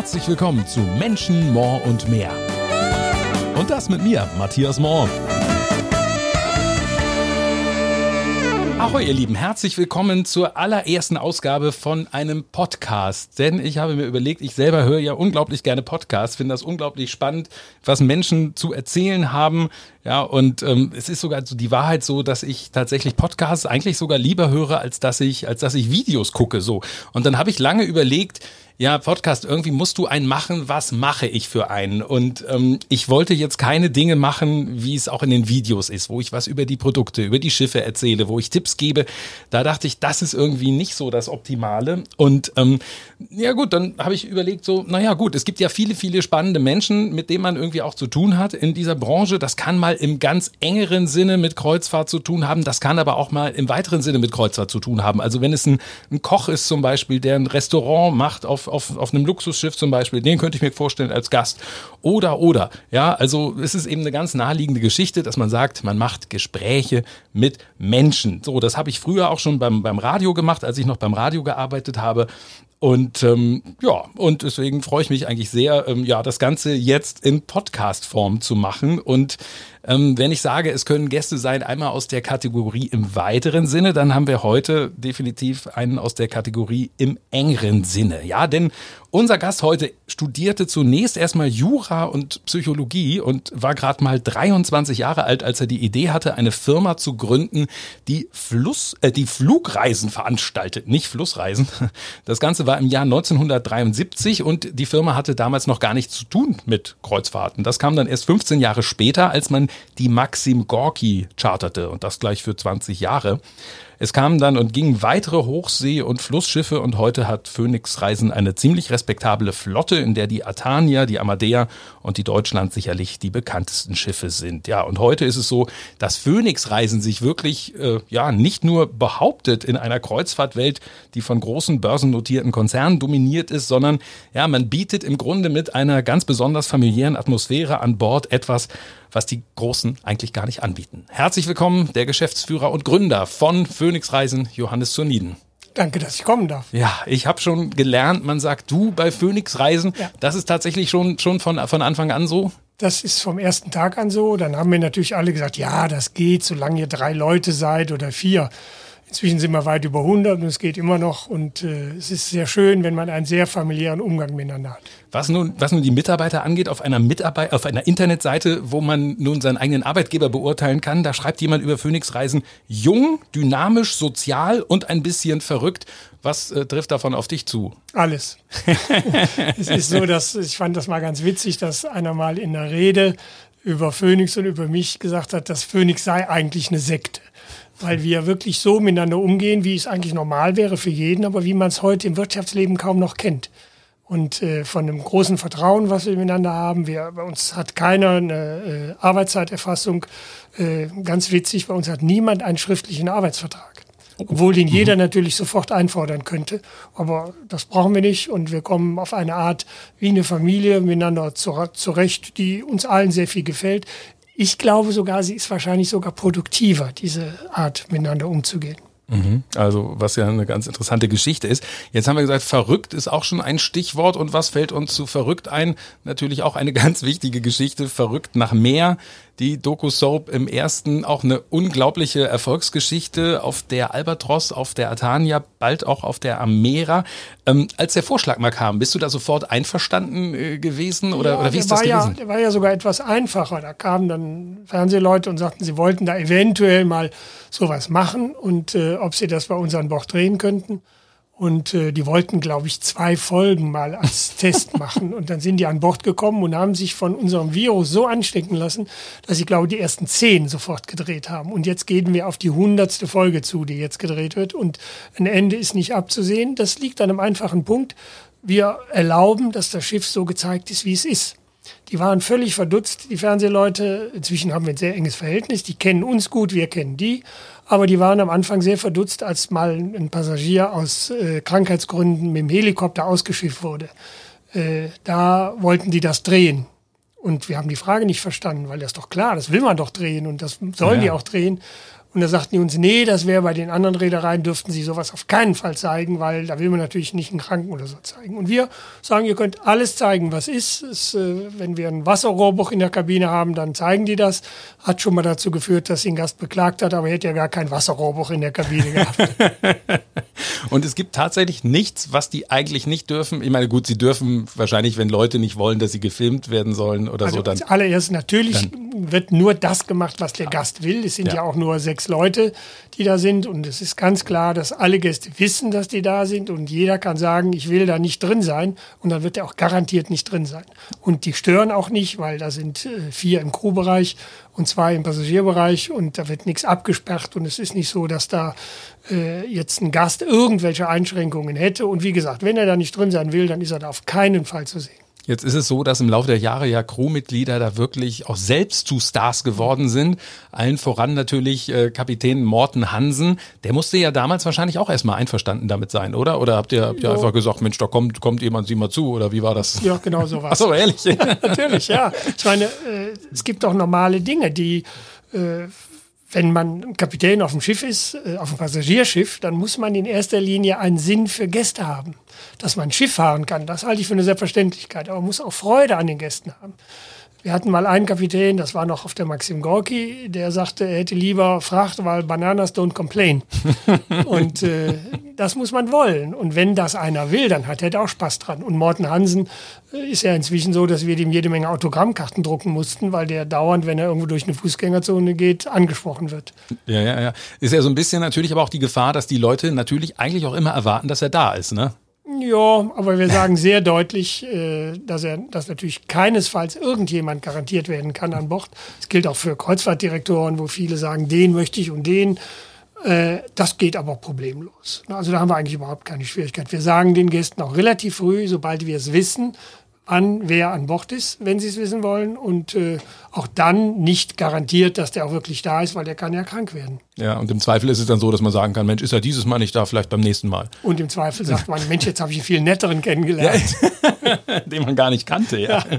Herzlich willkommen zu Menschen, More und mehr. Und das mit mir, Matthias Mohr. Ahoi, ihr Lieben, herzlich willkommen zur allerersten Ausgabe von einem Podcast. Denn ich habe mir überlegt, ich selber höre ja unglaublich gerne Podcasts, finde das unglaublich spannend, was Menschen zu erzählen haben. Ja, und ähm, es ist sogar so die Wahrheit so, dass ich tatsächlich Podcasts eigentlich sogar lieber höre, als dass ich, als dass ich Videos gucke. So. Und dann habe ich lange überlegt, ja, Podcast, irgendwie musst du einen machen, was mache ich für einen? Und ähm, ich wollte jetzt keine Dinge machen, wie es auch in den Videos ist, wo ich was über die Produkte, über die Schiffe erzähle, wo ich Tipps gebe. Da dachte ich, das ist irgendwie nicht so das Optimale. Und ähm, ja gut, dann habe ich überlegt, so, naja gut, es gibt ja viele, viele spannende Menschen, mit denen man irgendwie auch zu tun hat in dieser Branche. Das kann mal im ganz engeren Sinne mit Kreuzfahrt zu tun haben, das kann aber auch mal im weiteren Sinne mit Kreuzfahrt zu tun haben. Also wenn es ein, ein Koch ist zum Beispiel, der ein Restaurant macht auf auf, auf einem Luxusschiff zum Beispiel, den könnte ich mir vorstellen als Gast. Oder, oder. Ja, also es ist eben eine ganz naheliegende Geschichte, dass man sagt, man macht Gespräche mit Menschen. So, das habe ich früher auch schon beim, beim Radio gemacht, als ich noch beim Radio gearbeitet habe. Und ähm, ja, und deswegen freue ich mich eigentlich sehr, ähm, ja, das Ganze jetzt in Podcast-Form zu machen. Und ähm, wenn ich sage, es können Gäste sein, einmal aus der Kategorie im weiteren Sinne, dann haben wir heute definitiv einen aus der Kategorie im engeren Sinne. Ja, denn unser Gast heute studierte zunächst erstmal Jura und Psychologie und war gerade mal 23 Jahre alt, als er die Idee hatte, eine Firma zu gründen, die Fluss, äh, die Flugreisen veranstaltet, nicht Flussreisen. Das Ganze war im Jahr 1973 und die Firma hatte damals noch gar nichts zu tun mit Kreuzfahrten. Das kam dann erst 15 Jahre später, als man die Maxim Gorki charterte und das gleich für 20 Jahre. Es kamen dann und gingen weitere Hochsee- und Flussschiffe und heute hat Phoenix Reisen eine ziemlich respektable Flotte, in der die Atania, die Amadea und die Deutschland sicherlich die bekanntesten Schiffe sind. Ja, und heute ist es so, dass Phoenix Reisen sich wirklich äh, ja nicht nur behauptet in einer Kreuzfahrtwelt, die von großen börsennotierten Konzernen dominiert ist, sondern ja, man bietet im Grunde mit einer ganz besonders familiären Atmosphäre an Bord etwas, was die Großen eigentlich gar nicht anbieten. Herzlich willkommen, der Geschäftsführer und Gründer von Phoenix Reisen, Johannes Zurniden. Danke, dass ich kommen darf. Ja, ich habe schon gelernt, man sagt du bei Phoenix Reisen. Ja. Das ist tatsächlich schon, schon von, von Anfang an so? Das ist vom ersten Tag an so. Dann haben mir natürlich alle gesagt, ja, das geht, solange ihr drei Leute seid oder vier. Inzwischen sind wir weit über 100 und es geht immer noch. Und äh, es ist sehr schön, wenn man einen sehr familiären Umgang miteinander hat. Was nun, was nun die Mitarbeiter angeht, auf einer Mitarbeit auf einer Internetseite, wo man nun seinen eigenen Arbeitgeber beurteilen kann, da schreibt jemand über Phoenix Reisen jung, dynamisch, sozial und ein bisschen verrückt. Was äh, trifft davon auf dich zu? Alles. es ist so, dass ich fand das mal ganz witzig, dass einer mal in der Rede über Phoenix und über mich gesagt hat, dass Phoenix sei eigentlich eine Sekte weil wir wirklich so miteinander umgehen, wie es eigentlich normal wäre für jeden, aber wie man es heute im Wirtschaftsleben kaum noch kennt. Und äh, von einem großen Vertrauen, was wir miteinander haben. Wir, bei uns hat keiner eine äh, Arbeitszeiterfassung. Äh, ganz witzig, bei uns hat niemand einen schriftlichen Arbeitsvertrag. Obwohl den jeder mhm. natürlich sofort einfordern könnte. Aber das brauchen wir nicht und wir kommen auf eine Art wie eine Familie miteinander zurecht, die uns allen sehr viel gefällt. Ich glaube sogar, sie ist wahrscheinlich sogar produktiver, diese Art miteinander umzugehen. Mhm. Also, was ja eine ganz interessante Geschichte ist. Jetzt haben wir gesagt, verrückt ist auch schon ein Stichwort. Und was fällt uns zu verrückt ein? Natürlich auch eine ganz wichtige Geschichte. Verrückt nach mehr die Doku-Soap im ersten auch eine unglaubliche Erfolgsgeschichte auf der Albatros, auf der Atania, bald auch auf der Amera. Ähm, als der Vorschlag mal kam, bist du da sofort einverstanden äh, gewesen oder, ja, oder wie ist das gewesen? Ja, der war ja sogar etwas einfacher. Da kamen dann Fernsehleute und sagten, sie wollten da eventuell mal sowas machen und äh, ob sie das bei uns an Bord drehen könnten. Und äh, die wollten, glaube ich, zwei Folgen mal als Test machen. Und dann sind die an Bord gekommen und haben sich von unserem Virus so anstecken lassen, dass sie, glaube ich, die ersten zehn sofort gedreht haben. Und jetzt gehen wir auf die hundertste Folge zu, die jetzt gedreht wird. Und ein Ende ist nicht abzusehen. Das liegt an einem einfachen Punkt. Wir erlauben, dass das Schiff so gezeigt ist, wie es ist. Die waren völlig verdutzt, die Fernsehleute. Inzwischen haben wir ein sehr enges Verhältnis. Die kennen uns gut, wir kennen die. Aber die waren am Anfang sehr verdutzt, als mal ein Passagier aus äh, Krankheitsgründen mit dem Helikopter ausgeschifft wurde. Äh, da wollten die das drehen. Und wir haben die Frage nicht verstanden, weil das ist doch klar, das will man doch drehen und das sollen ja. die auch drehen. Und da sagten die uns, nee, das wäre bei den anderen Reedereien, dürften sie sowas auf keinen Fall zeigen, weil da will man natürlich nicht einen Kranken oder so zeigen. Und wir sagen, ihr könnt alles zeigen, was ist. Es, äh, wenn wir ein Wasserrohrbruch in der Kabine haben, dann zeigen die das. Hat schon mal dazu geführt, dass sie ein Gast beklagt hat, aber er hätte ja gar kein Wasserrohrbruch in der Kabine gehabt. Und es gibt tatsächlich nichts, was die eigentlich nicht dürfen. Ich meine, gut, sie dürfen wahrscheinlich, wenn Leute nicht wollen, dass sie gefilmt werden sollen oder also so, dann. Allererst natürlich dann, wird nur das gemacht, was der Gast will. Es sind ja, ja auch nur sechs Leute, die da sind. Und es ist ganz klar, dass alle Gäste wissen, dass die da sind. Und jeder kann sagen, ich will da nicht drin sein. Und dann wird er auch garantiert nicht drin sein. Und die stören auch nicht, weil da sind äh, vier im Crewbereich und zwei im Passagierbereich. Und da wird nichts abgesperrt. Und es ist nicht so, dass da äh, jetzt ein Gast irgendwelche Einschränkungen hätte. Und wie gesagt, wenn er da nicht drin sein will, dann ist er da auf keinen Fall zu sehen. Jetzt ist es so, dass im Laufe der Jahre ja Crewmitglieder da wirklich auch selbst zu Stars geworden sind. Allen voran natürlich äh, Kapitän Morten Hansen. Der musste ja damals wahrscheinlich auch erstmal einverstanden damit sein, oder? Oder habt ihr, habt ihr einfach gesagt, Mensch, da kommt, kommt jemand, sieh mal zu? Oder wie war das? Ja, genau so war es. Achso, ehrlich? Ja, natürlich, ja. Ich meine, äh, es gibt auch normale Dinge, die äh, wenn man Kapitän auf dem Schiff ist, äh, auf dem Passagierschiff, dann muss man in erster Linie einen Sinn für Gäste haben. Dass man ein Schiff fahren kann, das halte ich für eine Selbstverständlichkeit. Aber man muss auch Freude an den Gästen haben. Wir hatten mal einen Kapitän, das war noch auf der Maxim Gorki, der sagte, er hätte lieber Fracht, weil Bananas don't complain. und äh, das muss man wollen. Und wenn das einer will, dann hat er da auch Spaß dran. Und Morten Hansen äh, ist ja inzwischen so, dass wir dem jede Menge Autogrammkarten drucken mussten, weil der dauernd, wenn er irgendwo durch eine Fußgängerzone geht, angesprochen wird. Ja, ja, ja. Ist ja so ein bisschen natürlich aber auch die Gefahr, dass die Leute natürlich eigentlich auch immer erwarten, dass er da ist, ne? Ja, aber wir sagen sehr deutlich, äh, dass er, dass natürlich keinesfalls irgendjemand garantiert werden kann an Bord. Das gilt auch für Kreuzfahrtdirektoren, wo viele sagen, den möchte ich und den. Äh, das geht aber problemlos. Also da haben wir eigentlich überhaupt keine Schwierigkeit. Wir sagen den Gästen auch relativ früh, sobald wir es wissen, an, wer an Bord ist, wenn sie es wissen wollen. Und äh, auch dann nicht garantiert, dass der auch wirklich da ist, weil der kann ja krank werden. Ja, und im Zweifel ist es dann so, dass man sagen kann, Mensch, ist er dieses Mal nicht da, vielleicht beim nächsten Mal. Und im Zweifel sagt man, Mensch, jetzt habe ich einen viel netteren kennengelernt. Ja, den man gar nicht kannte, ja. ja.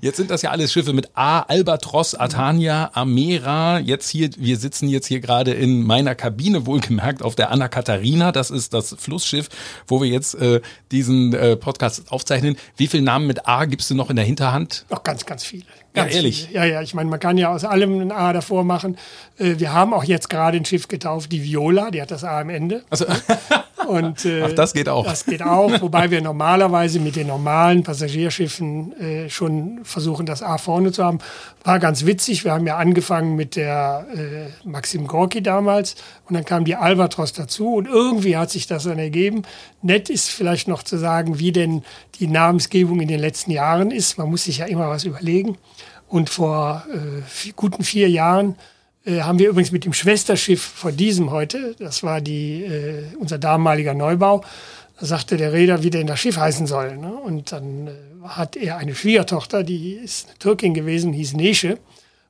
Jetzt sind das ja alles Schiffe mit A, Albatros, Atania, Amera. Jetzt hier, wir sitzen jetzt hier gerade in meiner Kabine, wohlgemerkt auf der Anna Katharina. Das ist das Flussschiff, wo wir jetzt äh, diesen äh, Podcast aufzeichnen. Wie viele Namen mit A gibst du noch in der Hinterhand? Noch ganz, ganz viele. Ganz ja, ehrlich. Viele. Ja, ja, ich meine, man kann ja aus allem ein A davor machen. Äh, wir haben auch jetzt gerade ein Schiff getauft, die Viola, die hat das A am Ende. Also, Und, äh, Ach, das geht auch. Das geht auch, wobei wir normalerweise mit den normalen Passagierschiffen äh, schon versuchen, das A vorne zu haben. War ganz witzig. Wir haben ja angefangen mit der äh, Maxim Gorki damals und dann kam die Albatros dazu und irgendwie hat sich das dann ergeben. Nett ist vielleicht noch zu sagen, wie denn die Namensgebung in den letzten Jahren ist. Man muss sich ja immer was überlegen. Und vor äh, guten vier Jahren äh, haben wir übrigens mit dem Schwesterschiff von diesem heute, das war die, äh, unser damaliger Neubau, da sagte der Reeder, wie denn das Schiff heißen soll. Ne? Und dann äh, hat er eine Schwiegertochter, die ist eine Türkin gewesen, hieß Nesche.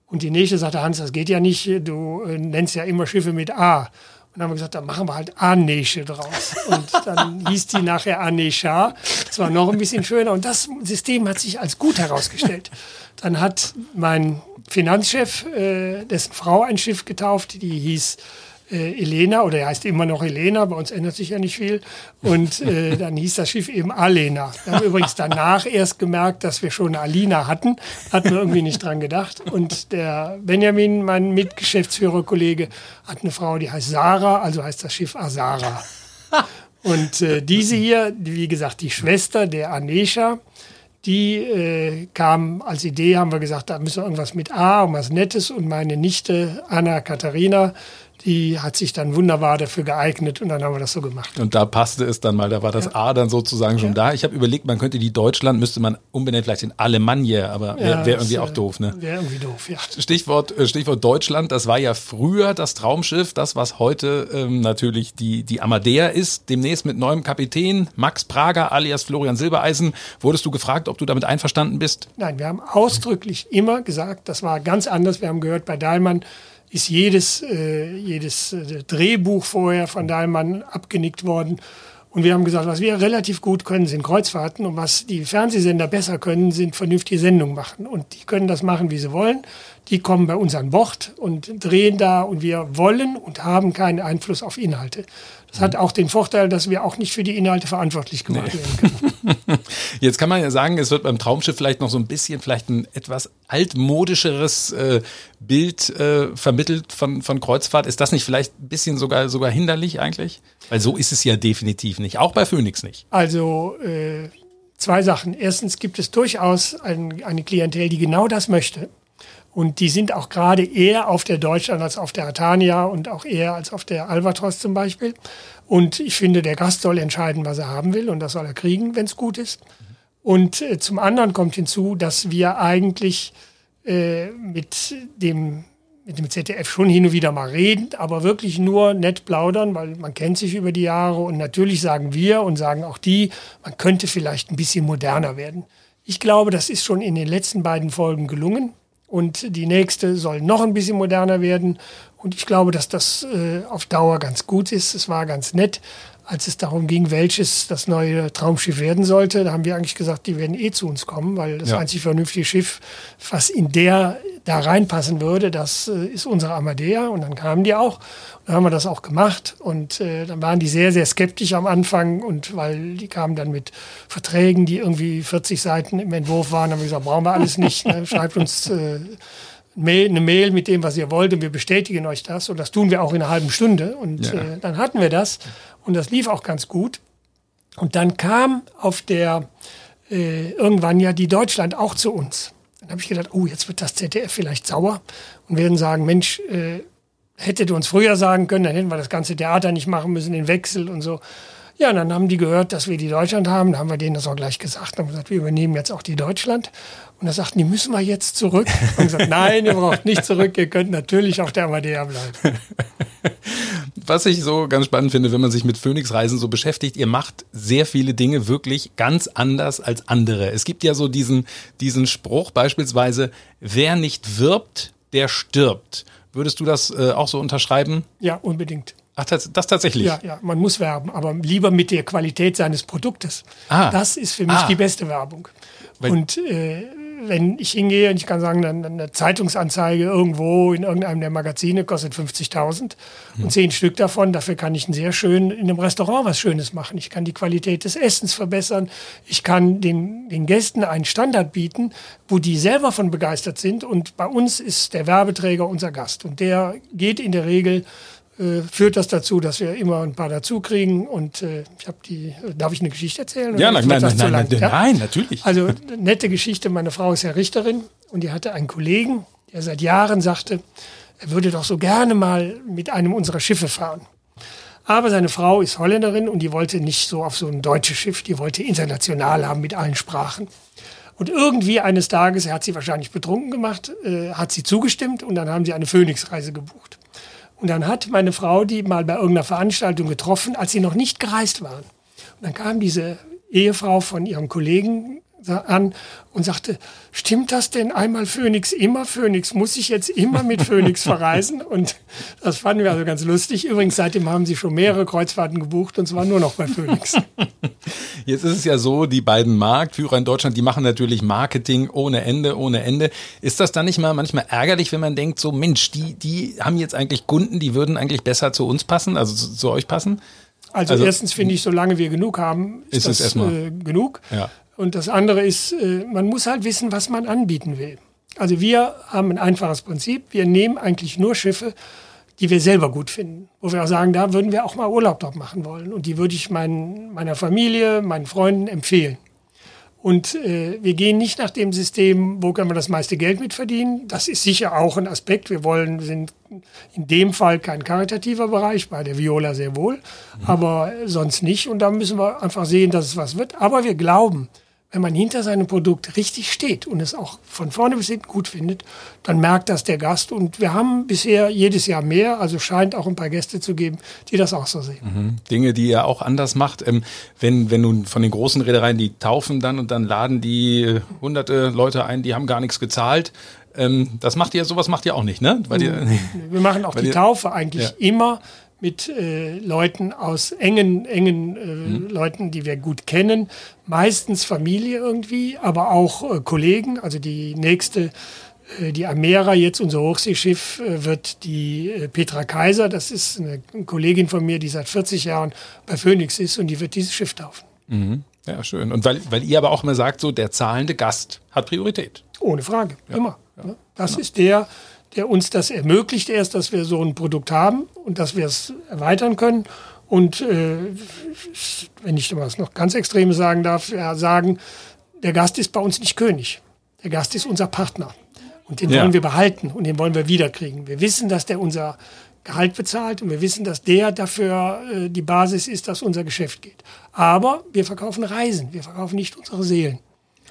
Und die Nesche sagte, Hans, das geht ja nicht, du äh, nennst ja immer Schiffe mit A. Und dann haben wir gesagt, dann machen wir halt Anesche draus. Und dann hieß die nachher Anesha. Das war noch ein bisschen schöner. Und das System hat sich als gut herausgestellt. Dann hat mein Finanzchef, äh, dessen Frau ein Schiff getauft, die hieß äh, Elena oder er heißt immer noch Elena, bei uns ändert sich ja nicht viel. Und äh, dann hieß das Schiff eben Alena. Wir haben übrigens danach erst gemerkt, dass wir schon eine Alina hatten. Hatten wir irgendwie nicht dran gedacht. Und der Benjamin, mein Mitgeschäftsführerkollege, hat eine Frau, die heißt Sarah, also heißt das Schiff Asara. Und äh, diese hier, wie gesagt, die Schwester der Anesha, die äh, kam als Idee, haben wir gesagt, da müssen wir irgendwas mit A, um was Nettes. Und meine Nichte Anna Katharina die hat sich dann wunderbar dafür geeignet und dann haben wir das so gemacht. Und da passte es dann mal, da war das ja. A dann sozusagen schon ja. da. Ich habe überlegt, man könnte die Deutschland, müsste man unbenennen vielleicht in Alemannia, aber wäre wär irgendwie auch doof, ne? Wäre irgendwie doof, ja. Stichwort, äh, Stichwort Deutschland, das war ja früher das Traumschiff, das was heute ähm, natürlich die, die Amadea ist, demnächst mit neuem Kapitän, Max Prager alias Florian Silbereisen. Wurdest du gefragt, ob du damit einverstanden bist? Nein, wir haben ausdrücklich immer gesagt, das war ganz anders. Wir haben gehört bei Dahlmann, ist jedes, äh, jedes äh, Drehbuch vorher von Dahlmann abgenickt worden. Und wir haben gesagt, was wir relativ gut können, sind Kreuzfahrten und was die Fernsehsender besser können, sind vernünftige Sendungen machen. Und die können das machen, wie sie wollen. Die kommen bei uns an Bord und drehen da und wir wollen und haben keinen Einfluss auf Inhalte. Das hat auch den Vorteil, dass wir auch nicht für die Inhalte verantwortlich gemacht nee. werden können. Jetzt kann man ja sagen, es wird beim Traumschiff vielleicht noch so ein bisschen, vielleicht ein etwas altmodischeres äh, Bild äh, vermittelt von, von Kreuzfahrt. Ist das nicht vielleicht ein bisschen sogar, sogar hinderlich eigentlich? Weil so ist es ja definitiv nicht. Auch bei Phoenix nicht. Also äh, zwei Sachen. Erstens gibt es durchaus ein, eine Klientel, die genau das möchte. Und die sind auch gerade eher auf der Deutschland als auf der Atania und auch eher als auf der Albatros zum Beispiel. Und ich finde, der Gast soll entscheiden, was er haben will und das soll er kriegen, wenn es gut ist. Und äh, zum anderen kommt hinzu, dass wir eigentlich äh, mit dem mit dem ZDF schon hin und wieder mal reden, aber wirklich nur nett plaudern, weil man kennt sich über die Jahre und natürlich sagen wir und sagen auch die, man könnte vielleicht ein bisschen moderner werden. Ich glaube, das ist schon in den letzten beiden Folgen gelungen. Und die nächste soll noch ein bisschen moderner werden. Und ich glaube, dass das äh, auf Dauer ganz gut ist. Es war ganz nett, als es darum ging, welches das neue Traumschiff werden sollte. Da haben wir eigentlich gesagt, die werden eh zu uns kommen, weil das ja. einzig vernünftige Schiff, was in der da reinpassen würde, das äh, ist unsere Amadea. Und dann kamen die auch. Dann haben wir das auch gemacht und äh, dann waren die sehr, sehr skeptisch am Anfang und weil die kamen dann mit Verträgen, die irgendwie 40 Seiten im Entwurf waren, haben wir gesagt, brauchen wir alles nicht, ne? schreibt uns äh, eine Mail mit dem, was ihr wollt und wir bestätigen euch das und das tun wir auch in einer halben Stunde und ja. äh, dann hatten wir das und das lief auch ganz gut und dann kam auf der äh, irgendwann ja die Deutschland auch zu uns. Dann habe ich gedacht, oh, jetzt wird das ZDF vielleicht sauer und werden sagen, Mensch, äh, hättet ihr uns früher sagen können, dann hätten wir das ganze Theater nicht machen müssen, den Wechsel und so. Ja, und dann haben die gehört, dass wir die Deutschland haben. Dann haben wir denen das auch gleich gesagt. Dann haben gesagt, wir übernehmen jetzt auch die Deutschland. Und da sagten die, müssen wir jetzt zurück? Und gesagt, nein, ihr braucht nicht zurück. Ihr könnt natürlich auf der Amadea bleiben. Was ich so ganz spannend finde, wenn man sich mit Phoenix Reisen so beschäftigt, ihr macht sehr viele Dinge wirklich ganz anders als andere. Es gibt ja so diesen, diesen Spruch beispielsweise, wer nicht wirbt, der stirbt. Würdest du das äh, auch so unterschreiben? Ja, unbedingt. Ach, das, das tatsächlich? Ja, ja, man muss werben, aber lieber mit der Qualität seines Produktes. Ah. Das ist für mich ah. die beste Werbung. Weil und äh, wenn ich hingehe und ich kann sagen, eine, Zeitungsanzeige irgendwo in irgendeinem der Magazine kostet 50.000 hm. und zehn Stück davon, dafür kann ich ein sehr schön in einem Restaurant was Schönes machen. Ich kann die Qualität des Essens verbessern. Ich kann den, den Gästen einen Standard bieten, wo die selber von begeistert sind. Und bei uns ist der Werbeträger unser Gast. Und der geht in der Regel äh, führt das dazu, dass wir immer ein paar dazu kriegen. Und äh, ich habe die, darf ich eine Geschichte erzählen? Ja, nein, nein, nein, nein, nein, ja? nein, natürlich. Also nette Geschichte. Meine Frau ist ja Richterin und die hatte einen Kollegen, der seit Jahren sagte, er würde doch so gerne mal mit einem unserer Schiffe fahren. Aber seine Frau ist Holländerin und die wollte nicht so auf so ein deutsches Schiff, die wollte international haben mit allen Sprachen. Und irgendwie eines Tages, er hat sie wahrscheinlich betrunken gemacht, äh, hat sie zugestimmt und dann haben sie eine Phoenix-Reise gebucht. Und dann hat meine Frau die mal bei irgendeiner Veranstaltung getroffen, als sie noch nicht gereist waren. Und dann kam diese Ehefrau von ihrem Kollegen an und sagte, stimmt das denn einmal Phoenix, immer Phoenix? Muss ich jetzt immer mit Phoenix verreisen? Und das fanden wir also ganz lustig. Übrigens, seitdem haben sie schon mehrere Kreuzfahrten gebucht und zwar nur noch bei Phoenix. Jetzt ist es ja so, die beiden Marktführer in Deutschland, die machen natürlich Marketing ohne Ende, ohne Ende. Ist das dann nicht mal manchmal ärgerlich, wenn man denkt, so Mensch, die, die haben jetzt eigentlich Kunden, die würden eigentlich besser zu uns passen, also zu, zu euch passen? Also, also erstens finde ich, solange wir genug haben, ist, ist das äh, genug. Ja. Und das andere ist, äh, man muss halt wissen, was man anbieten will. Also wir haben ein einfaches Prinzip. Wir nehmen eigentlich nur Schiffe, die wir selber gut finden. Wo wir auch sagen, da würden wir auch mal Urlaub dort machen wollen. Und die würde ich meinen, meiner Familie, meinen Freunden empfehlen. Und äh, wir gehen nicht nach dem System, wo können wir das meiste Geld mit verdienen. Das ist sicher auch ein Aspekt. Wir wollen, sind in dem Fall kein karitativer Bereich, bei der Viola sehr wohl, mhm. aber sonst nicht. Und da müssen wir einfach sehen, dass es was wird. Aber wir glauben, wenn man hinter seinem Produkt richtig steht und es auch von vorne bis hinten gut findet, dann merkt das der Gast. Und wir haben bisher jedes Jahr mehr, also scheint auch ein paar Gäste zu geben, die das auch so sehen. Mhm. Dinge, die ihr auch anders macht. Ähm, wenn, wenn nun von den großen Reedereien, die taufen dann und dann laden die äh, hunderte Leute ein, die haben gar nichts gezahlt. Ähm, das macht ihr, sowas macht ihr auch nicht, ne? Weil ihr, wir machen auch die Taufe eigentlich ja. immer mit äh, Leuten aus engen, engen äh, mhm. Leuten, die wir gut kennen. Meistens Familie irgendwie, aber auch äh, Kollegen. Also die nächste, äh, die Amera, jetzt unser Hochseeschiff, äh, wird die äh, Petra Kaiser. Das ist eine Kollegin von mir, die seit 40 Jahren bei Phoenix ist und die wird dieses Schiff taufen. Mhm. Ja, schön. Und weil, weil ihr aber auch immer sagt, so der zahlende Gast hat Priorität. Ohne Frage, ja. immer. Ja. Das genau. ist der, der uns das ermöglicht erst, dass wir so ein Produkt haben und dass wir es erweitern können. Und äh, wenn ich was noch ganz Extremes sagen darf, ja, sagen, der Gast ist bei uns nicht König. Der Gast ist unser Partner. Und den ja. wollen wir behalten und den wollen wir wiederkriegen. Wir wissen, dass der unser Gehalt bezahlt und wir wissen, dass der dafür äh, die Basis ist, dass unser Geschäft geht. Aber wir verkaufen Reisen, wir verkaufen nicht unsere Seelen.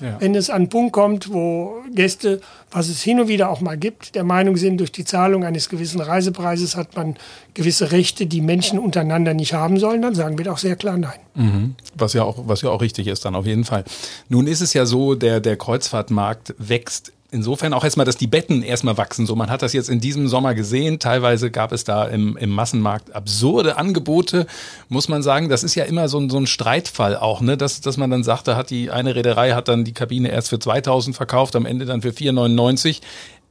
Ja. Wenn es an einen Punkt kommt, wo Gäste, was es hin und wieder auch mal gibt, der Meinung sind, durch die Zahlung eines gewissen Reisepreises hat man gewisse Rechte, die Menschen untereinander nicht haben sollen, dann sagen wir doch sehr klar nein. Mhm. Was ja auch, was ja auch richtig ist dann auf jeden Fall. Nun ist es ja so, der, der Kreuzfahrtmarkt wächst insofern auch erstmal, dass die Betten erstmal wachsen. So, man hat das jetzt in diesem Sommer gesehen. Teilweise gab es da im, im Massenmarkt absurde Angebote, muss man sagen. Das ist ja immer so ein, so ein Streitfall auch, ne? Dass, dass man dann sagt, da hat die eine Reederei hat dann die Kabine erst für 2000 verkauft, am Ende dann für 499.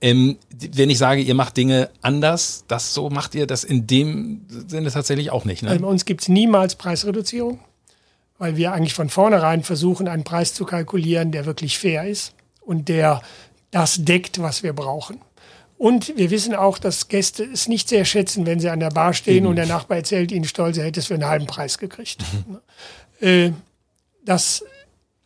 Ähm, wenn ich sage, ihr macht Dinge anders, das so macht ihr das in dem Sinne tatsächlich auch nicht. Ne? Bei uns gibt es niemals Preisreduzierung, weil wir eigentlich von vornherein versuchen, einen Preis zu kalkulieren, der wirklich fair ist und der das deckt, was wir brauchen. Und wir wissen auch, dass Gäste es nicht sehr schätzen, wenn sie an der Bar stehen Eben. und der Nachbar erzählt ihnen stolz, er hätte es für einen halben Preis gekriegt. Mhm. Äh, das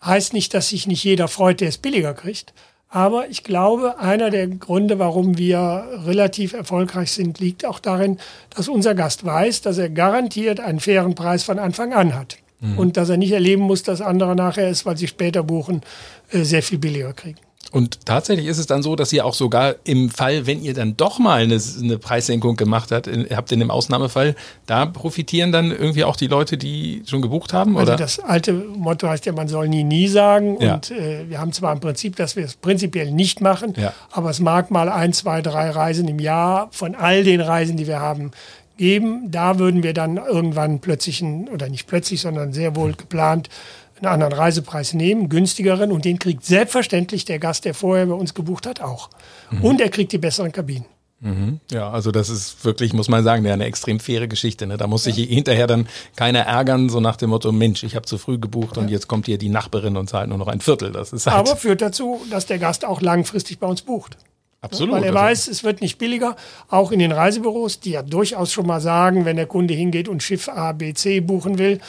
heißt nicht, dass sich nicht jeder freut, der es billiger kriegt. Aber ich glaube, einer der Gründe, warum wir relativ erfolgreich sind, liegt auch darin, dass unser Gast weiß, dass er garantiert einen fairen Preis von Anfang an hat. Mhm. Und dass er nicht erleben muss, dass andere nachher es, weil sie später buchen, äh, sehr viel billiger kriegen. Und tatsächlich ist es dann so, dass ihr auch sogar im Fall, wenn ihr dann doch mal eine, eine Preissenkung gemacht habt, in, habt in dem Ausnahmefall, da profitieren dann irgendwie auch die Leute, die schon gebucht haben? Also das alte Motto heißt ja, man soll nie, nie sagen. Ja. Und äh, wir haben zwar im Prinzip, dass wir es prinzipiell nicht machen, ja. aber es mag mal ein, zwei, drei Reisen im Jahr von all den Reisen, die wir haben, geben. Da würden wir dann irgendwann plötzlich, ein, oder nicht plötzlich, sondern sehr wohl geplant, einen anderen Reisepreis nehmen, günstigeren, und den kriegt selbstverständlich der Gast, der vorher bei uns gebucht hat, auch. Mhm. Und er kriegt die besseren Kabinen. Mhm. Ja, also das ist wirklich, muss man sagen, eine extrem faire Geschichte. Ne? Da muss sich ja. hinterher dann keiner ärgern, so nach dem Motto, Mensch, ich habe zu früh gebucht ja. und jetzt kommt hier die Nachbarin und zahlt nur noch ein Viertel. Das ist halt Aber führt dazu, dass der Gast auch langfristig bei uns bucht. Absolut. Weil er also weiß, es wird nicht billiger. Auch in den Reisebüros, die ja durchaus schon mal sagen, wenn der Kunde hingeht und Schiff A, B, C buchen will,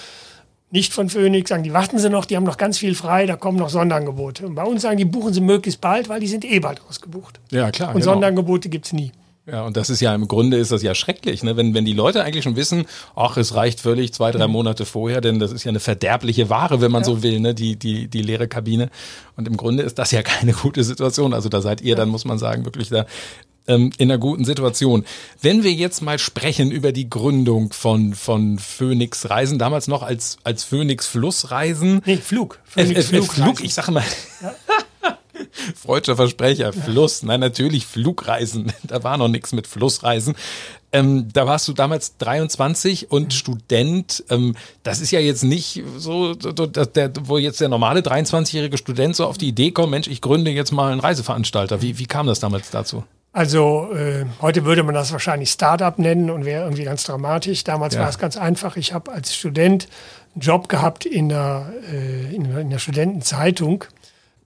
nicht von Phoenix, sagen die, warten Sie noch, die haben noch ganz viel frei, da kommen noch Sonderangebote. Und bei uns sagen die, buchen Sie möglichst bald, weil die sind eh bald ausgebucht. Ja, klar. Und genau. Sonderangebote gibt's nie. Ja, und das ist ja im Grunde ist das ja schrecklich, ne? wenn, wenn die Leute eigentlich schon wissen, ach, es reicht völlig zwei, drei mhm. Monate vorher, denn das ist ja eine verderbliche Ware, wenn man ja. so will, ne? die, die, die leere Kabine. Und im Grunde ist das ja keine gute Situation. Also da seid ihr, dann muss man sagen, wirklich da ähm, in einer guten Situation. Wenn wir jetzt mal sprechen über die Gründung von, von Phoenix Reisen, damals noch als, als Phoenix Flussreisen. Nee, Flug. Phoenix äh, äh, Flug, ich sage mal. Ja. Freudscher Versprecher, Fluss. Nein, natürlich Flugreisen. Da war noch nichts mit Flussreisen. Ähm, da warst du damals 23 und mhm. Student. Ähm, das ist ja jetzt nicht so, dass der, wo jetzt der normale 23-jährige Student so auf die Idee kommt, Mensch, ich gründe jetzt mal einen Reiseveranstalter. Wie, wie kam das damals dazu? Also äh, heute würde man das wahrscheinlich Startup nennen und wäre irgendwie ganz dramatisch. Damals ja. war es ganz einfach. Ich habe als Student einen Job gehabt in der, äh, in, in der Studentenzeitung.